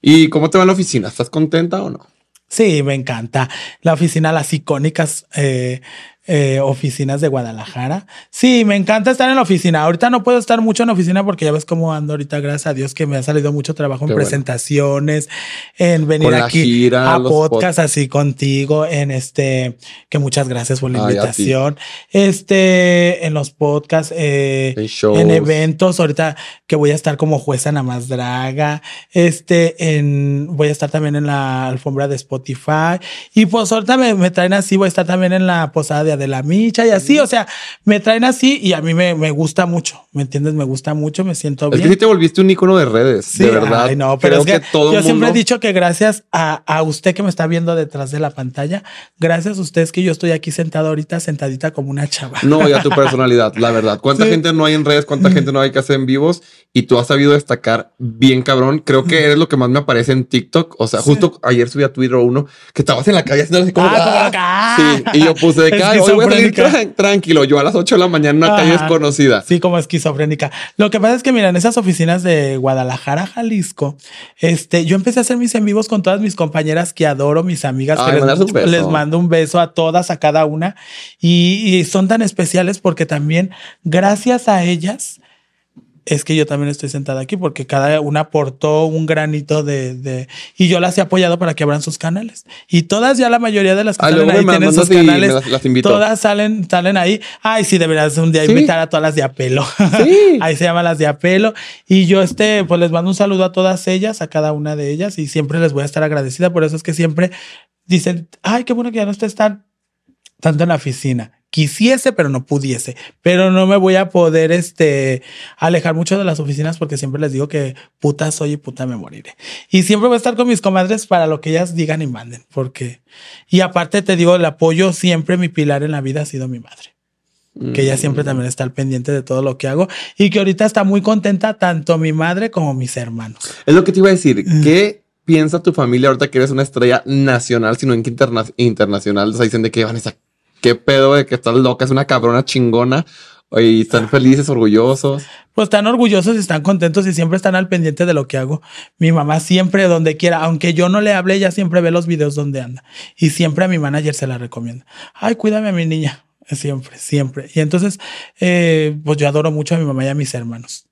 A: ¿Y cómo te va la oficina? ¿Estás contenta o no?
B: Sí, me encanta. La oficina, las icónicas eh, eh, oficinas de Guadalajara. Sí, me encanta estar en la oficina. Ahorita no puedo estar mucho en la oficina porque ya ves cómo ando ahorita, gracias a Dios, que me ha salido mucho trabajo en
A: Qué bueno.
B: presentaciones, en venir aquí
A: gira,
B: a podcast así contigo, en este, que muchas gracias por la
A: Ay,
B: invitación. Este, en los podcasts, eh,
A: en
B: eventos, ahorita que voy a estar como jueza nada más draga, este, en, voy a estar también en la alfombra de Spotify y pues ahorita me, me traen así, voy a estar también en la posada de Adela Micha y así, o sea, me traen así y a mí me, me gusta mucho, ¿me entiendes? Me gusta mucho, me siento
A: Es
B: bien.
A: que sí te volviste un icono de redes,
B: Sí,
A: de verdad.
B: ay, no, pero
A: Creo
B: es que,
A: todo
B: yo siempre he dicho que gracias a, a usted que me está viendo detrás de la pantalla, gracias a usted es que yo estoy aquí sentado ahorita, sentadita como una chava.
A: No, ya tu personalidad, la verdad. ¿Cuánta
B: Sí.
A: gente no hay en redes? ¿Cuánta gente no hay que hacer en vivos? Y tú has sabido destacar bien cabrón. Creo que eres lo que más me aparece en TikTok. O sea,
B: Sí.
A: justo ayer subí a Twitter uno que estabas en la calle haciendo así como...
B: Ah,
A: ¡ah!
B: acá.
A: Sí, y yo puse de que,
B: Es
A: "Ay,
B: que
A: voy a salir tranquilo, yo a las 8 de la mañana en una calle
B: Ajá.
A: desconocida.
B: Sí, como esquizofrénica. Lo que pasa es que, mira, en esas oficinas de Guadalajara, Jalisco, este, yo empecé a hacer mis en vivos con todas mis compañeras que adoro, mis amigas,
A: Ay,
B: que
A: mandas un beso.
B: les, les mando un beso a todas, a cada una. Y, y son tan especiales porque también, gracias a ellas, es que yo también estoy sentada aquí porque cada una aportó un granito de, de y yo las he apoyado para que abran sus canales. Y todas ya la mayoría de las que
A: Ah,
B: salen ahí tienen sus canales.
A: las-.
B: Todas salen, salen ahí. Ay, sí, deberías un día
A: Sí.
B: invitar a todas las de apelo.
A: Sí.
B: ahí se llaman las de apelo. Y yo este, pues les mando un saludo a todas ellas, a cada una de ellas, y siempre les voy a estar agradecida. Por eso es que siempre dicen, ay, qué bueno que ya no estés tan, tanto en la oficina. Quisiese, pero no pudiese. Pero no me voy a poder este, alejar mucho de las oficinas porque siempre les digo que puta soy y puta me moriré. Y siempre voy a estar con mis comadres para lo que ellas digan y manden. Porque, y aparte te digo, el apoyo siempre, mi pilar en la vida ha sido mi madre. Que ella siempre también está al pendiente de todo lo que hago y que ahorita está muy contenta tanto mi madre como mis hermanos.
A: Es lo que te iba a decir.
B: Mm.
A: ¿Qué piensa tu familia ahorita que eres una estrella nacional, sino en que interna- internacional? O sea, dicen de que Vanessa, qué pedo de que estás loca, es una cabrona chingona. Y están felices, orgullosos.
B: Pues están orgullosos y están contentos y siempre están al pendiente de lo que hago. Mi mamá siempre donde quiera, aunque yo no le hable, ella siempre ve los videos donde anda. Y siempre a mi manager se la recomienda. Ay, cuídame a mi niña. Siempre, siempre. Y entonces, eh, pues yo adoro mucho a mi mamá y a mis hermanos.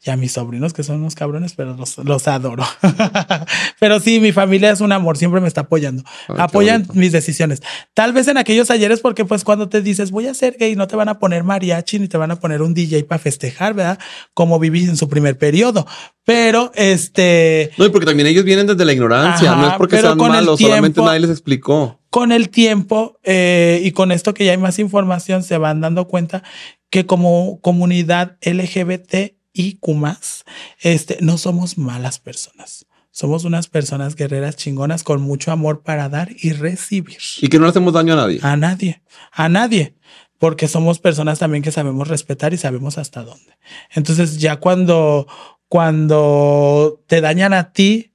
B: Y a mis sobrinos, que son unos cabrones, pero los, los adoro. pero sí, mi familia es un amor, siempre me está apoyando.
A: Ay,
B: Apoyan mis decisiones. Tal vez en aquellos ayeres, porque pues cuando te dices voy a ser gay, no te van a poner mariachi ni te van a poner un DJ para festejar, ¿verdad? Como viví en su primer periodo. Pero este,
A: No, y porque también ellos vienen desde la ignorancia.
B: Ajá,
A: no es porque sean malos, solamente nadie les explicó.
B: con el tiempo eh, y con esto que ya hay más información, se van dando cuenta que como comunidad LGBT y más, este, no somos malas personas. Somos unas personas guerreras chingonas con mucho amor para dar y recibir.
A: Y que no le hacemos daño a nadie.
B: A nadie, a nadie, porque somos personas también que sabemos respetar y sabemos hasta dónde. Entonces ya cuando, cuando te dañan a ti,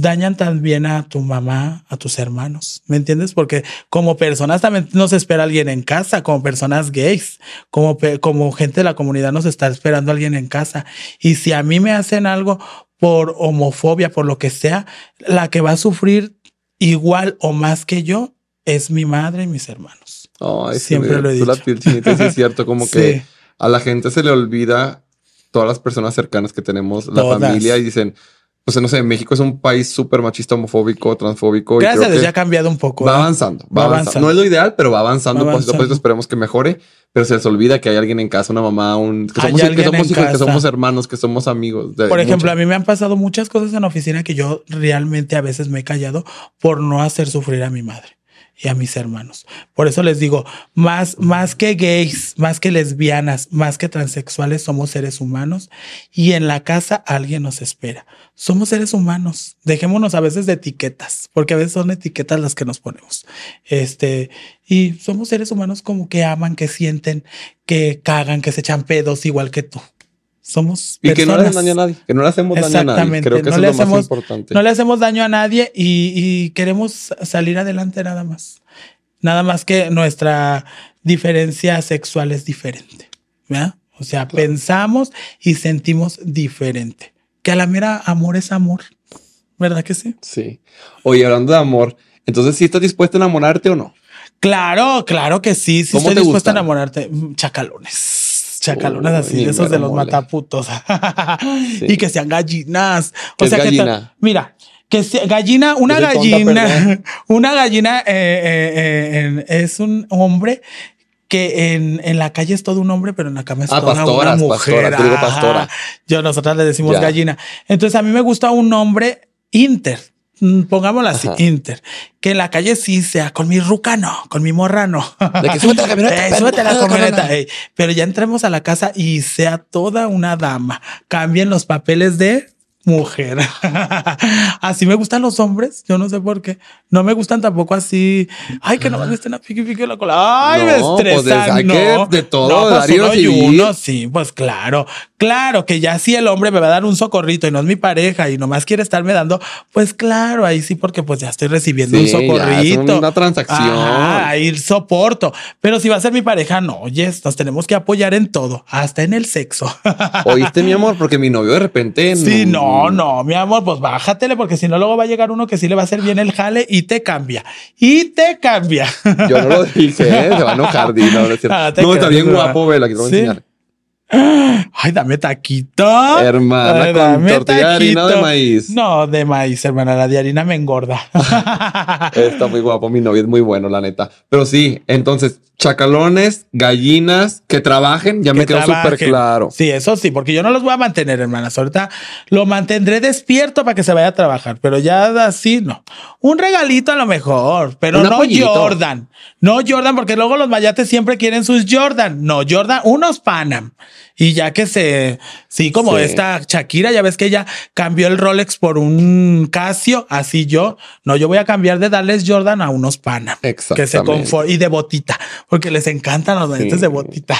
B: dañan también a tu mamá, a tus hermanos, ¿me entiendes? Porque como personas también nos espera alguien en casa, como personas gays, como, como gente de la comunidad nos está esperando alguien en casa. Y si a mí me hacen algo por homofobia, por lo que sea, la que va a sufrir igual o más que yo es mi madre y mis hermanos.
A: Ay,
B: Siempre lo he
A: la
B: dicho.
A: piel chinita, sí es cierto, como
B: Sí.
A: que a la gente se le olvida todas las personas cercanas que tenemos, la
B: Todas.
A: familia, y dicen, o sea, no sé, México es un país súper machista, homofóbico, transfóbico. y
B: Gracias a
A: creo
B: Dios
A: que
B: ya ha cambiado un poco.
A: Va
B: ¿eh?
A: avanzando, va,
B: Va
A: avanzando.
B: avanzando.
A: No es lo ideal, pero va avanzando.
B: Va
A: Poquito a poquito
B: avanzando.
A: esperemos que mejore, pero se les olvida que hay alguien en casa, una mamá, un, que somos, que somos hijos, que somos hermanos, que somos amigos. de
B: Por ejemplo,
A: mucho.
B: a mí me han pasado muchas cosas en la oficina que yo realmente a veces me he callado por no hacer sufrir a mi madre y a mis hermanos. Por eso les digo, más, más que gays, más que lesbianas, más que transexuales, somos seres humanos y en la casa alguien nos espera. Somos seres humanos. Dejémonos a veces de etiquetas, porque a veces son etiquetas las que nos ponemos. Este, y somos seres humanos como que aman, que sienten, que cagan, que se echan pedos igual que tú. Somos
A: Y que no le hacen
B: personas.
A: daño a nadie, que no le hacemos daño a nadie. Creo que
B: No
A: eso es lo más
B: hacemos-
A: importante.
B: No le hacemos daño a nadie y, y queremos salir adelante nada más. Nada más que nuestra diferencia sexual es diferente. ¿verdad? O sea, pensamos y sentimos diferente. Que a la mera amor es amor. ¿Verdad que sí?
A: Sí. Oye, hablando de amor, entonces, ¿sí estás dispuesta a enamorarte o no?
B: Claro, claro que sí. Si
A: ¿Cómo
B: estoy dispuesta a enamorarte, mm, chacalones. Chacalones así, de esos de los
A: mole.
B: mataputos.
A: Sí.
B: Y que sean gallinas.
A: ¿Qué es
B: que
A: gallina?
B: ta- mira, que sea gallina, una
A: tonta,
B: gallina,
A: perdón.
B: una gallina eh, eh, eh, es un hombre que en, en la calle es todo un hombre, pero en la cama es
A: Ah,
B: toda
A: pastoras,
B: una mujer.
A: pastoras, yo digo pastora.
B: Yo, nosotras le decimos
A: Ya.
B: gallina. Entonces a mí me gusta un hombre inter. Mm, Pongámoslo así, inter. Que en la calle sí sea con mi ruca, no, con mi morra, no.
A: De que súbete la camioneta,
B: Eh, súbete la camioneta. Pero ya entremos a la casa y sea toda una dama. Cambien los papeles de mujer. así me gustan los hombres. Yo no sé por qué. No me gustan tampoco así. Ay, que no me estén a pique pique la cola. Ay, me
A: No, pues,
B: estresan. no,
A: de todo,
B: No, pues, uno y uno, sí, pues claro. Claro que ya si el hombre me va a dar un socorrito y no es mi pareja y nomás quiere estarme dando, pues claro, ahí sí, porque pues ya estoy recibiendo
A: Sí,
B: un
A: ya, es
B: socorrito.
A: una transacción.
B: Ajá, ahí soporto. Pero si va a ser mi pareja, no, yes, nos tenemos que apoyar en todo, hasta en el sexo.
A: ¿Oíste, mi amor? Porque mi novio de repente.
B: Sí, no, no, mi amor, pues bájatele, porque si no, luego va a llegar uno que sí le va a hacer bien el jale y te cambia. Y te cambia.
A: Yo no lo dije, ¿eh? se va a enojar. di, No, no, es cierto.
B: Ah,
A: No, está bien guapo, vela, que te voy a
B: Sí.
A: enseñar.
B: Ay, dame taquito.
A: Hermana,
B: Ay,
A: con tortilla de harina o de maíz.
B: No, de maíz, hermana. La de harina me engorda.
A: Está muy guapo, mi novio es muy bueno, la neta. Pero sí, entonces, chacalones, gallinas, que trabajen, ya me
B: Que
A: quedó súper claro.
B: Sí, eso sí, porque yo no los voy a mantener, hermanas. Ahorita lo mantendré despierto para que se vaya a trabajar, pero ya así no. Un regalito a lo mejor, pero no. Jordan. No Jordan, porque luego los mayates siempre quieren sus Jordan. No, Jordan, unos Panam. Y ya que se, sí, como
A: Sí.
B: esta Shakira, ya ves que ella cambió el Rolex por un Casio, así yo, no, yo voy a cambiar de darles Jordan a unos Panam. Que se confort y de botita, porque les encantan los
A: Sí.
B: de botita.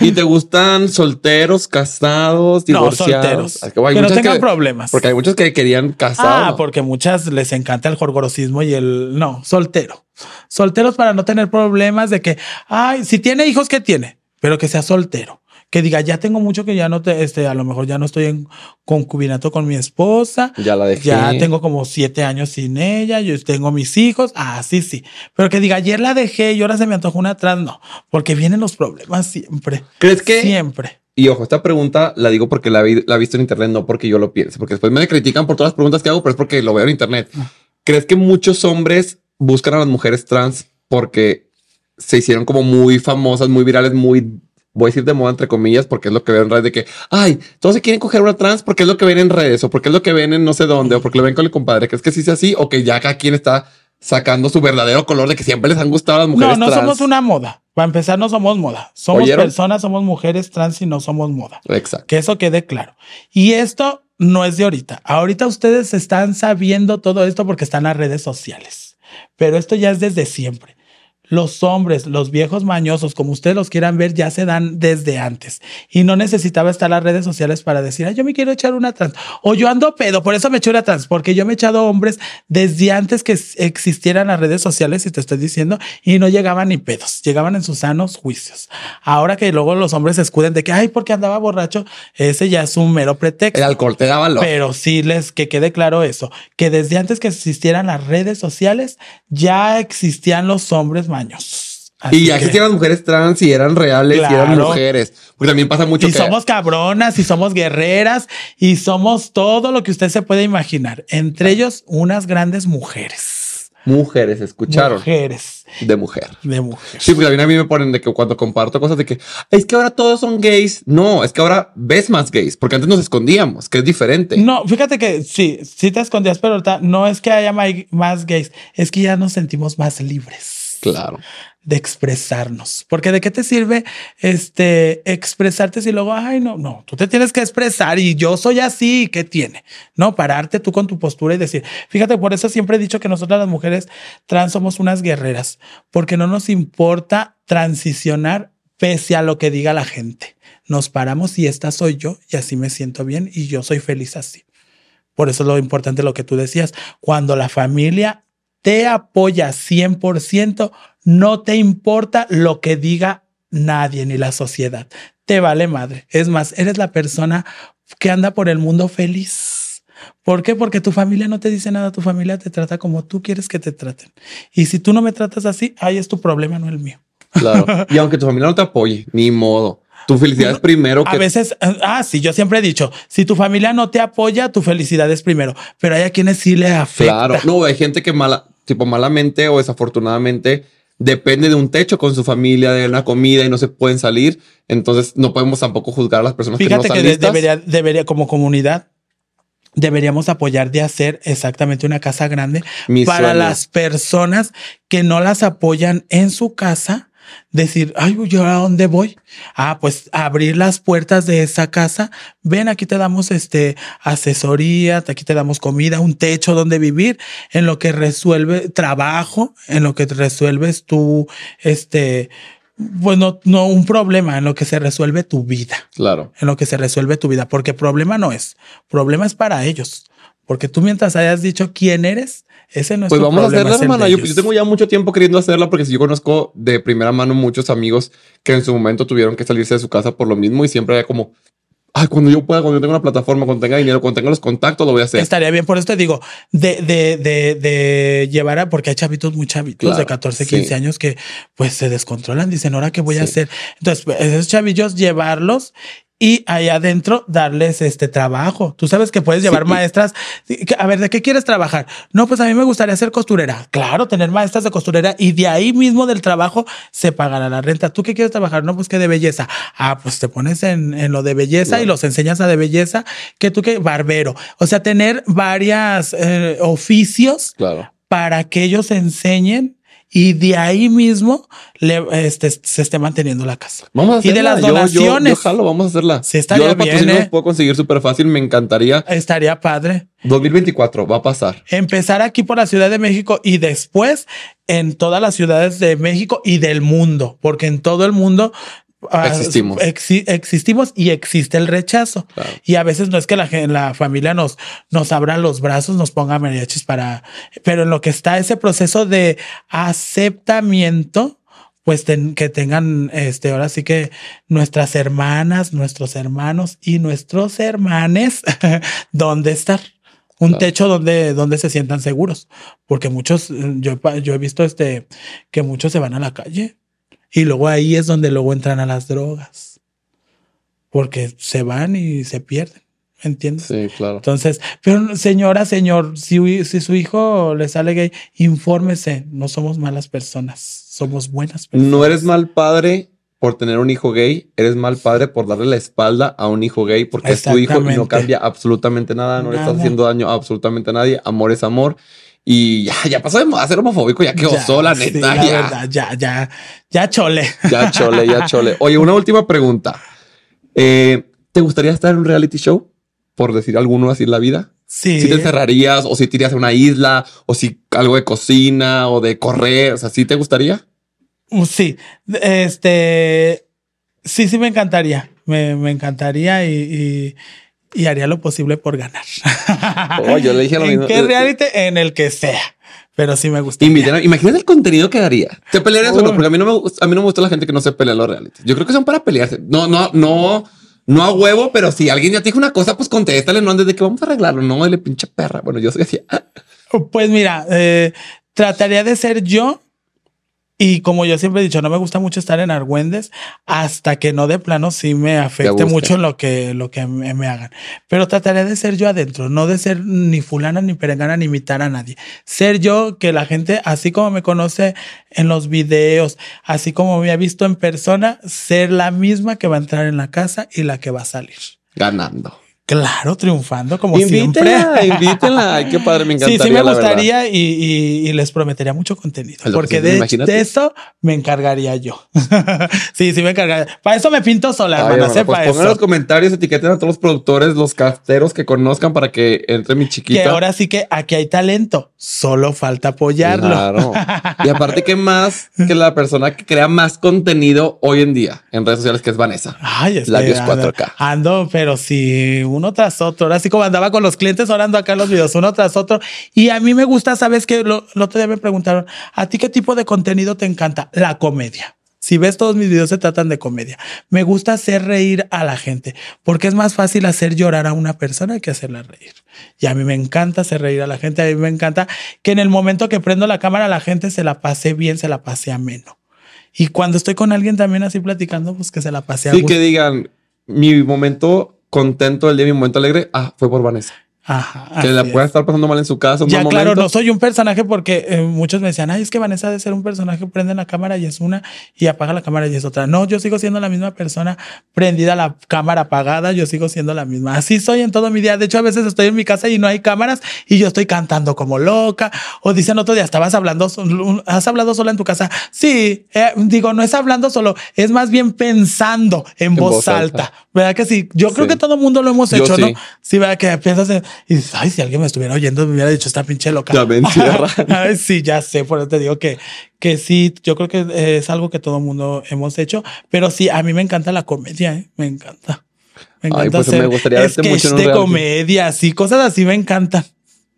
A: ¿Y te gustan solteros, casados,
B: No,
A: divorciados?
B: solteros.
A: Es que, hay
B: Que no tengan problemas.
A: Porque hay muchos que querían casados.
B: Ah, porque muchas les encanta el jorgorosismo y el no, soltero. Solteros para no tener problemas de que, ay, si tiene hijos, ¿qué tiene? Pero que sea soltero. Que diga, ya tengo mucho que ya no te, este, a lo mejor ya no estoy en concubinato con mi esposa.
A: Ya la dejé.
B: Ya tengo como siete años sin ella, yo tengo mis hijos. Ah, sí, sí. Pero que diga, ayer la dejé y ahora se me antojó una atrás, no. Porque vienen los problemas siempre.
A: ¿Crees que?
B: Siempre.
A: Y ojo, esta pregunta la digo porque la, vi- la he visto en internet, no porque yo lo piense, porque después me critican por todas las preguntas que hago, pero es porque lo veo en internet.
B: Ah.
A: ¿Crees que muchos hombres buscan a las mujeres trans porque se hicieron como muy famosas, muy virales, muy, voy a decir de moda entre comillas, porque es lo que veo en redes de que, ay, todos se quieren coger una trans porque es lo que ven en redes o porque es lo que ven en no sé dónde o porque lo ven con el compadre? ¿Crees que sí sea así o que ya cada quien está sacando su verdadero color de que siempre les han gustado las mujeres
B: No, no
A: trans?
B: somos una moda. Para empezar, no somos moda. Somos
A: ¿Oyeron?
B: personas, somos mujeres trans y no somos moda.
A: Exacto.
B: Que eso quede claro. Y esto no es de ahorita. Ahorita ustedes están sabiendo todo esto porque están las redes sociales. Pero esto ya es desde siempre. Los hombres, los viejos mañosos, como ustedes los quieran ver, ya se dan desde antes. Y no necesitaba estar en las redes sociales para decir, "Ay, yo me quiero echar una trans. O yo ando pedo, por eso me echo una trans. Porque yo me he echado hombres desde antes que existieran las redes sociales, y te estoy diciendo, y no llegaban ni pedos. Llegaban en sus sanos juicios. Ahora que luego los hombres se escuden de que, ay, porque andaba borracho, ese ya es un mero pretexto.
A: El alcohol te da valor.
B: Pero sí les que quede claro eso, que desde antes que existieran las redes sociales, ya existían los hombres mañosos. Así
A: Y ya
B: que-
A: existían las mujeres trans y eran reales y eran mujeres. Porque también pasa mucho
B: y
A: que
B: somos cabronas, y somos guerreras, y somos todo lo que usted se puede imaginar. Entre ellos, unas grandes mujeres.
A: mujeres, escucharon
B: Mujeres
A: de mujer.
B: de mujer.
A: Sí, porque también a mí me ponen de que cuando comparto cosas de que es que ahora todos son gays. No, es que ahora ves más gays, porque antes nos escondíamos, que es diferente.
B: No, fíjate que sí, sí te escondías, pero ahorita no es que haya más gays, es que ya nos sentimos más libres.
A: Claro.
B: de expresarnos. Porque de qué te sirve este expresarte si luego, ay, no, no, tú te tienes que expresar y yo soy así, ¿qué tiene? No, pararte tú con tu postura y decir, fíjate, por eso siempre he dicho que nosotras las mujeres trans somos unas guerreras, porque no nos importa transicionar pese a lo que diga la gente. Nos paramos y esta soy yo y así me siento bien y yo soy feliz así. Por eso es lo importante lo que tú decías, cuando la familia te apoya 100%, no te importa lo que diga nadie ni la sociedad. Te vale madre. Es más, eres la persona que anda por el mundo feliz. ¿Por qué? Porque tu familia no te dice nada, tu familia te trata como tú quieres que te traten. Y si tú no me tratas así, ahí es tu problema, no el mío.
A: Claro. y aunque tu familia no te apoye, ni modo. Tu felicidad es primero que
B: A veces, ah, sí, yo siempre he dicho, si tu familia no te apoya, tu felicidad es primero, pero hay a quienes sí le afecta.
A: Claro, no, hay gente que mala, tipo malamente o desafortunadamente depende de un techo con su familia, de una comida y no se pueden salir. Entonces no podemos tampoco juzgar a las personas que no
B: Fíjate
A: están
B: que
A: listas.
B: debería, debería, como comunidad, deberíamos apoyar de hacer exactamente una casa grande
A: Mi
B: para
A: sueño.
B: las personas que no las apoyan en su casa decir, ay, ¿yo a dónde voy? Ah, pues abrir las puertas de esa casa. Ven, aquí te damos este asesoría, aquí te damos comida, un techo donde vivir, en lo que resuelve trabajo, en lo que resuelves tú, este, bueno, no un problema, en lo que se resuelve tu vida.
A: Claro.
B: En lo que se resuelve tu vida, porque problema no es, problema es para ellos. Porque tú mientras hayas dicho quién eres, ese no es
A: Pues vamos a hacerla, hermana. Yo, yo, tengo ya mucho tiempo queriendo hacerla porque si yo conozco de primera mano muchos amigos que en su momento tuvieron que salirse de su casa por lo mismo y siempre había como, ay, cuando yo pueda, cuando yo tenga una plataforma, cuando tenga dinero, cuando tenga los contactos, lo voy a hacer.
B: Estaría bien, por eso te digo, de, de, de, de llevar a, porque hay chavitos, muy chavitos claro, de 14, 15 sí. años que pues se descontrolan, dicen, ahora qué voy sí. a hacer. Entonces, pues, esos chavillos llevarlos y ahí adentro darles este trabajo. Tú sabes que puedes llevar sí. maestras. A ver, ¿de qué quieres trabajar? No, pues a mí me gustaría ser costurera. Claro, tener maestras de costurera y de ahí mismo del trabajo se pagará la renta. ¿Tú qué quieres trabajar? No, pues que de belleza. Ah, pues te pones en, en lo de belleza y los enseñas a de belleza. Que tú que barbero. O sea, tener varias eh, oficios
A: claro.
B: para que ellos enseñen y de ahí mismo le, este, se esté manteniendo la casa.
A: Vamos a hacerla.
B: Y de las donaciones.
A: Yo, yo, yo jalo, vamos a hacerla.
B: Sí, estaría
A: yo
B: bien. ¿eh?
A: puedo conseguir súper fácil, me encantaría.
B: Estaría padre.
A: 2024 va a pasar.
B: Empezar aquí por la Ciudad de México y después en todas las ciudades de México y del mundo, porque en todo el mundo
A: Existimos.
B: Exi existimos y existe el rechazo.
A: Claro.
B: Y a veces no es que la, la familia nos, nos abra los brazos, nos ponga mariachis para, pero en lo que está ese proceso de aceptamiento, pues ten, que tengan, este, ahora sí que nuestras hermanas, nuestros hermanos y nuestros hermanes, donde estar. Un claro. techo donde, donde se sientan seguros. Porque muchos, yo, yo he visto este, que muchos se van a la calle y luego ahí es donde luego entran a las drogas. Porque se van y se pierden. ¿Entiendes?
A: Sí, claro.
B: Entonces, pero señora, señor, si, si su hijo le sale gay, infórmese. No somos malas personas, somos buenas personas.
A: No eres mal padre por tener un hijo gay, eres mal padre por darle la espalda a un hijo gay porque es tu hijo y no cambia absolutamente nada, no nada. le estás haciendo daño a absolutamente a nadie. Amor es amor. Y ya, ya pasó de ser homofóbico, ya quedó ya, sola, neta.
B: Sí, la ya. Verdad, ya, ya, ya chole.
A: Ya chole, ya chole. Oye, una última pregunta. Eh, ¿Te gustaría estar en un reality show? Por decir alguno así en la vida.
B: Sí.
A: Si te encerrarías o si te irías a una isla o si algo de cocina o de correr, o sea, ¿sí te gustaría?
B: Sí, este, sí, sí me encantaría. Me, me encantaría y, y y haría lo posible por ganar.
A: Oh, yo le dije lo
B: ¿En
A: mismo.
B: qué reality? En el que sea. Pero sí me gusta.
A: Imagínate el contenido que daría. ¿Te pelearías o no? Porque a mí no me gusta, a mí no me gusta la gente que no se pelea los reality. Yo creo que son para pelearse. No, no, no, no a huevo, pero si alguien ya te dijo una cosa, pues contéstale, no antes de que vamos a arreglarlo. No, dile pinche perra. Bueno, yo soy así.
B: Pues mira, eh, trataría de ser yo y como yo siempre he dicho, no me gusta mucho estar en Argüendes hasta que no de plano sí me afecte mucho lo que, lo que me, me, hagan. Pero trataré de ser yo adentro, no de ser ni fulana, ni perengana, ni imitar a nadie. Ser yo que la gente, así como me conoce en los videos, así como me ha visto en persona, ser la misma que va a entrar en la casa y la que va a salir.
A: Ganando.
B: Claro, triunfando como
A: invítenla,
B: siempre.
A: Invítenla, Ay, qué padre, me encantaría.
B: Sí, sí me gustaría y, y, y, les prometería mucho contenido. Porque de, de, eso me encargaría yo. sí, sí me encargaría. Para eso me pinto sola, Ay, hermano.
A: Bueno, pues pongan en los comentarios, etiqueten a todos los productores, los casteros que conozcan para que entre mi chiquita.
B: Que ahora sí que aquí hay talento, solo falta apoyarlo.
A: Claro. y aparte, ¿qué más que la persona que crea más contenido hoy en día en redes sociales, que es Vanessa?
B: Ay, es
A: Labios 4K.
B: Ando, pero sí uno tras otro. Ahora sí como andaba con los clientes orando acá en los videos, uno tras otro. Y a mí me gusta, sabes que lo, el otro día me preguntaron, ¿a ti qué tipo de contenido te encanta? La comedia. Si ves todos mis videos se tratan de comedia. Me gusta hacer reír a la gente porque es más fácil hacer llorar a una persona que hacerla reír. Y a mí me encanta hacer reír a la gente. A mí me encanta que en el momento que prendo la cámara la gente se la pase bien, se la pase ameno. Y cuando estoy con alguien también así platicando, pues que se la pase
A: sí, a gusto. que digan mi momento contento el día, mi momento alegre, ah, fue por Vanessa.
B: Ajá.
A: Que la pueda
B: es.
A: estar pasando mal en su casa.
B: Ya, claro,
A: momento.
B: no soy un personaje porque eh, muchos me decían, ay, es que Vanessa de ser un personaje, prende la cámara y es una y apaga la cámara y es otra. No, yo sigo siendo la misma persona, prendida la cámara apagada, yo sigo siendo la misma. Así soy en todo mi día. De hecho, a veces estoy en mi casa y no hay cámaras y yo estoy cantando como loca. O dicen otro día, estabas hablando, has hablado sola en tu casa. Sí, eh, digo, no es hablando solo, es más bien pensando en, voz,
A: voz alta.
B: alta. ¿Verdad que sí? Yo creo que todo mundo lo hemos
A: Yo
B: hecho,
A: sí.
B: ¿no? Sí, ¿verdad? Que piensas en, y dices, ay, si alguien me estuviera oyendo, me hubiera dicho, esta pinche loca.
A: Ya me encierra.
B: Ay, sí, ya sé, por eso te digo que, que sí, yo creo que es algo que todo mundo hemos hecho, pero sí, a mí me encanta la comedia, ¿eh? me encanta. Me
A: Ay, pues, me gustaría verte mucho en un
B: de comedia, sí, cosas así me encantan.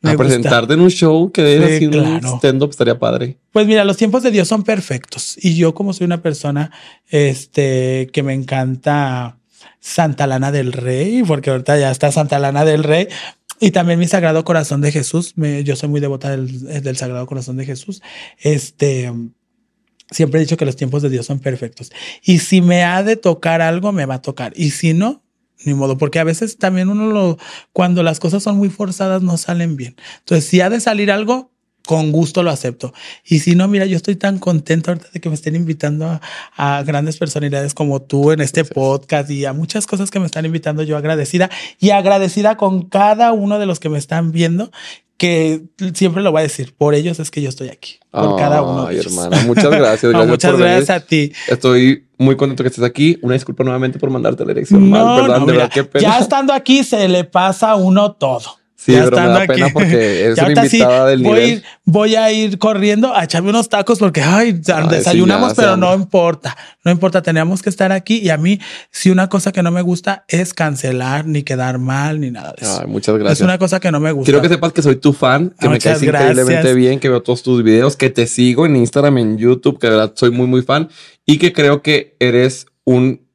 B: Me
A: A
B: gusta.
A: presentarte en un show que dé
B: Sí,
A: así un
B: claro.
A: stand-up estaría padre.
B: Pues mira, los tiempos de Dios son perfectos. Y yo, como soy una persona este, que me encanta Santa Lana del Rey, porque ahorita ya está Santa Lana del Rey, y también mi Sagrado Corazón de Jesús. Yo soy muy devota del, del Sagrado Corazón de Jesús. Este. Siempre he dicho que los tiempos de Dios son perfectos. Y si me ha de tocar algo, me va a tocar. Y si no, ni modo, porque a veces también uno lo, cuando las cosas son muy forzadas, no salen bien. Entonces, si ha de salir algo, con gusto lo acepto. Y si no, mira, yo estoy tan contento ahorita de que me estén invitando a, a grandes personalidades como tú en este podcast y a muchas cosas que me están invitando, yo agradecida y agradecida con cada uno de los que me están viendo, que siempre lo voy a decir, por ellos es que yo estoy aquí, por cada uno de
A: Ay,
B: ellos.
A: hermana, muchas gracias. Gracias
B: muchas
A: por venir.
B: gracias a ti.
A: Estoy muy contento que estés aquí. Una disculpa nuevamente por mandarte la dirección mal,
B: No,
A: ¿verdad?
B: no,
A: de
B: mira,
A: verdad, qué pena.
B: ya estando aquí se le pasa a uno todo.
A: Sí,
B: Ya
A: pero me da pena porque
B: Ya
A: una
B: ahorita sí
A: invitada del
B: voy,
A: nivel.
B: voy a ir corriendo a echarme unos tacos porque ay,
A: Ay, sí,
B: desayunamos,
A: ya,
B: pero no importa. No importa, tenemos que estar aquí. Y a mí, si una cosa que no me gusta es cancelar, ni quedar mal, ni nada de eso.
A: Ay, muchas gracias.
B: Es una cosa que no me gusta.
A: Quiero que sepas que soy tu fan, que me caes increíblemente bien, que veo todos tus videos, que te sigo en Instagram, en YouTube, que de verdad soy muy, muy fan y que creo que eres un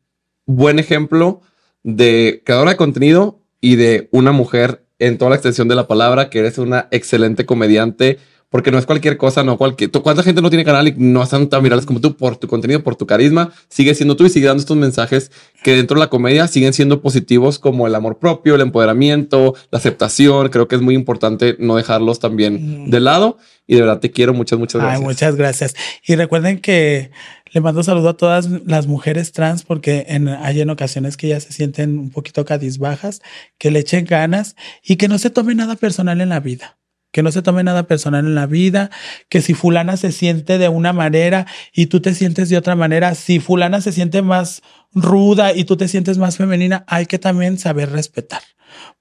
A: buen ejemplo de creadora de contenido y de una mujer en toda la extensión de la palabra, que eres una excelente comediante, porque no es cualquier cosa, no cualquier. tú- ¿Cuánta gente no tiene canal y no están tan virales como tú por tu contenido, por tu carisma? Sigue siendo tú y sigue dando estos mensajes que dentro de la comedia siguen siendo positivos como el amor propio, el empoderamiento, la aceptación. Creo que es muy importante no dejarlos también de lado. Y de verdad te quiero muchas, muchas
B: Ay,
A: gracias.
B: muchas gracias. Y recuerden que le mando saludo a todas las mujeres trans porque en, hay en ocasiones que ellas se sienten un poquito cadizbajas, que le echen ganas y que no se tome nada personal en la vida. Que no se tome nada personal en la vida, que si fulana se siente de una manera y tú te sientes de otra manera, si fulana se siente más ruda y tú te sientes más femenina, hay que también saber respetar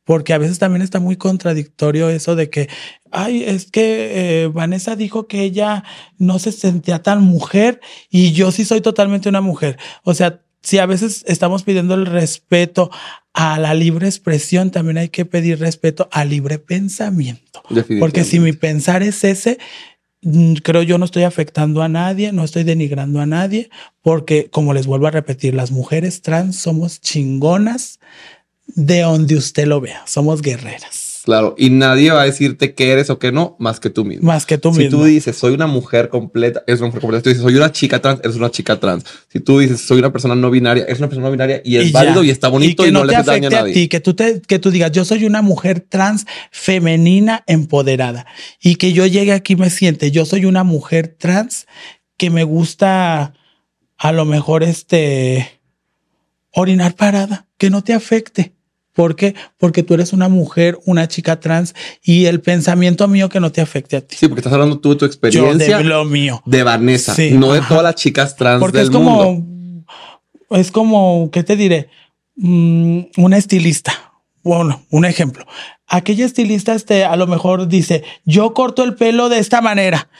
B: porque a veces también está muy contradictorio eso de que, ay, es que eh, Vanessa dijo que ella no se sentía tan mujer y yo sí soy totalmente una mujer. O sea, si a veces estamos pidiendo el respeto a la libre expresión, también hay que pedir respeto al libre pensamiento. Porque si mi pensar es ese, mm, creo yo no estoy afectando a nadie, no estoy denigrando a nadie, porque como les vuelvo a repetir, las mujeres trans somos chingonas de donde usted lo vea, somos guerreras.
A: Claro, y nadie va a decirte qué eres o qué no, más que tú mismo.
B: Más que tú
A: si
B: mismo.
A: tú dices, soy una mujer completa, eres una mujer completa. Si tú dices, soy una chica trans, eres una chica trans. Si tú dices, soy una persona no binaria, eres una persona no binaria y es
B: Y
A: válido
B: ya.
A: y está bonito y,
B: que
A: no, le hace daño a nadie.
B: ti, que tú te, que tú digas, yo soy una mujer trans femenina empoderada y que yo llegue aquí y me siente, yo soy una mujer trans que me gusta a lo mejor este orinar parada, que no te afecte. ¿Por qué? Porque tú eres una mujer, una chica trans y el pensamiento mío que no te afecte a ti.
A: Sí, porque estás hablando tú de tu
B: Yo
A: experiencia
B: de
A: de,
B: lo mío.
A: Vanessa,
B: Sí,
A: no de todas las chicas trans
B: Porque
A: del
B: es como,
A: mundo.
B: es como, ¿qué te diré? Mm, una estilista. Bueno, un ejemplo. Aquella estilista, este, a lo mejor dice, yo corto el pelo de esta manera.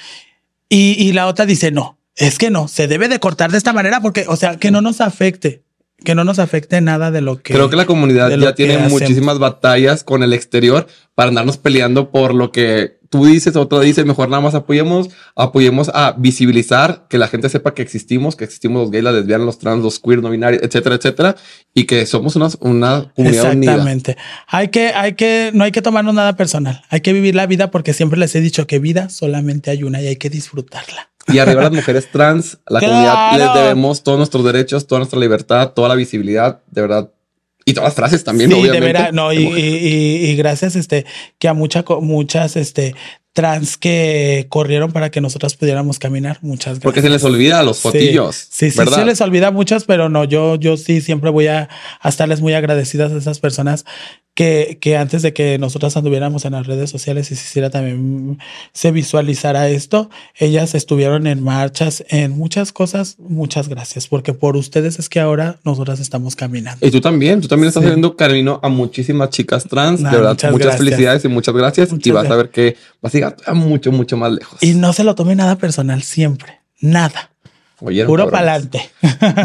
B: Y, y la otra dice, no, es que no, se debe de cortar de esta manera porque, o sea, que no nos afecte, que no nos afecte nada de lo que...
A: Creo que la comunidad ya tiene
B: hacemos.
A: muchísimas batallas con el exterior para andarnos peleando por lo que tú dices, otro dice, mejor nada más apoyemos, apoyemos a visibilizar, que la gente sepa que existimos, que existimos los gays, las lesbianas, los trans, los queer, no binarios, etcétera, etcétera, y que somos una, una comunidad unida.
B: Exactamente. Hay que, hay que, no hay que tomarnos nada personal. Hay que vivir la vida porque siempre les he dicho que vida solamente hay una y hay que disfrutarla.
A: Y arriba las mujeres trans, a la
B: Claro.
A: comunidad les debemos todos nuestros derechos, toda nuestra libertad, toda la visibilidad, de verdad. Y todas las frases también,
B: sí,
A: obviamente.
B: de veras, no, y, y- y- y gracias, este, que a mucha, muchas, este, trans que corrieron para que nosotras pudiéramos caminar. Muchas gracias.
A: Porque se les olvida a los fotillos.
B: Sí, sí,
A: ¿verdad?
B: se les olvida muchas, pero no, yo, yo sí siempre voy a, a estarles muy agradecidas a esas personas que, que antes de que nosotras anduviéramos en las redes sociales y se hiciera también, se visualizara esto, ellas estuvieron en marchas, en muchas cosas. Muchas gracias, porque por ustedes es que ahora nosotras estamos caminando.
A: Y tú también, tú también estás
B: Sí.
A: haciendo camino a muchísimas chicas trans.
B: Nah,
A: de verdad,
B: muchas
A: muchas, felicidades y muchas gracias. y
B: Muchas
A: vas a
B: gracias.
A: ver que vas a llegar a mucho, mucho más lejos.
B: Y no se lo tome nada personal siempre, nada,
A: Oyeron,
B: puro para adelante.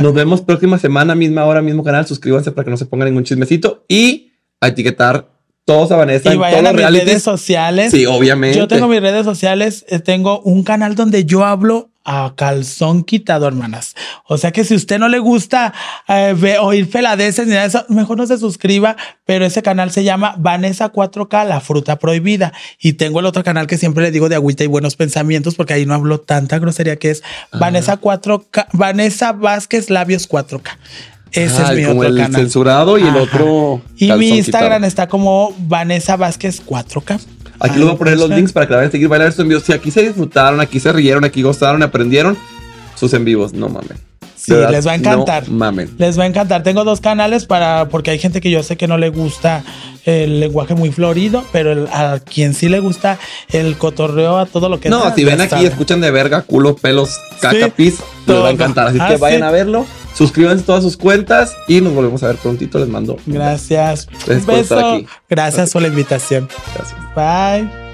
A: Nos vemos próxima semana, misma hora, mismo canal. Suscríbanse para que no se ponga ningún chismecito y a etiquetar todos a Vanessa
B: Y
A: en todos
B: vayan a mis
A: realities.
B: redes sociales.
A: Sí, obviamente.
B: Yo tengo mis redes sociales, eh, tengo un canal donde yo hablo a calzón quitado, hermanas. O sea que si usted no le gusta eh, ve- oír peladeces ni nada de eso, mejor no se suscriba, pero ese canal se llama Vanessa 4K, la fruta prohibida. Y tengo el otro canal que siempre le digo de agüita y buenos pensamientos, porque ahí no hablo tanta grosería que es Vanessa 4K, Vanessa Vázquez Labios 4K. Ese
A: Ah,
B: es mi
A: como
B: otro
A: el
B: canal.
A: censurado y el otro.
B: Y mi Instagram
A: quitado.
B: está como Vanessa Vázquez 4K.
A: Aquí les voy a poner los links para que la vayan a seguir bailar estos en vivos. Si aquí se disfrutaron, aquí se rieron, aquí gozaron, aprendieron sus en vivos, no mamen.
B: Sí,
A: verdad,
B: les va a encantar.
A: No mamen.
B: Les va a encantar. Tengo dos canales para, porque hay gente que yo sé que no le gusta el lenguaje muy florido, pero el- a quien sí le gusta el cotorreo a todo lo que
A: No, si ven aquí,
B: saben.
A: escuchan de verga, culo, pelos, caca,
B: Sí,
A: pis, les va a encantar. Así
B: Ah,
A: que vayan
B: sí.
A: a verlo, suscríbanse a todas sus cuentas y nos volvemos a ver prontito. Les mando.
B: Gracias.
A: Gracias
B: Un beso.
A: aquí.
B: Gracias por la invitación.
A: Gracias.
B: Bye.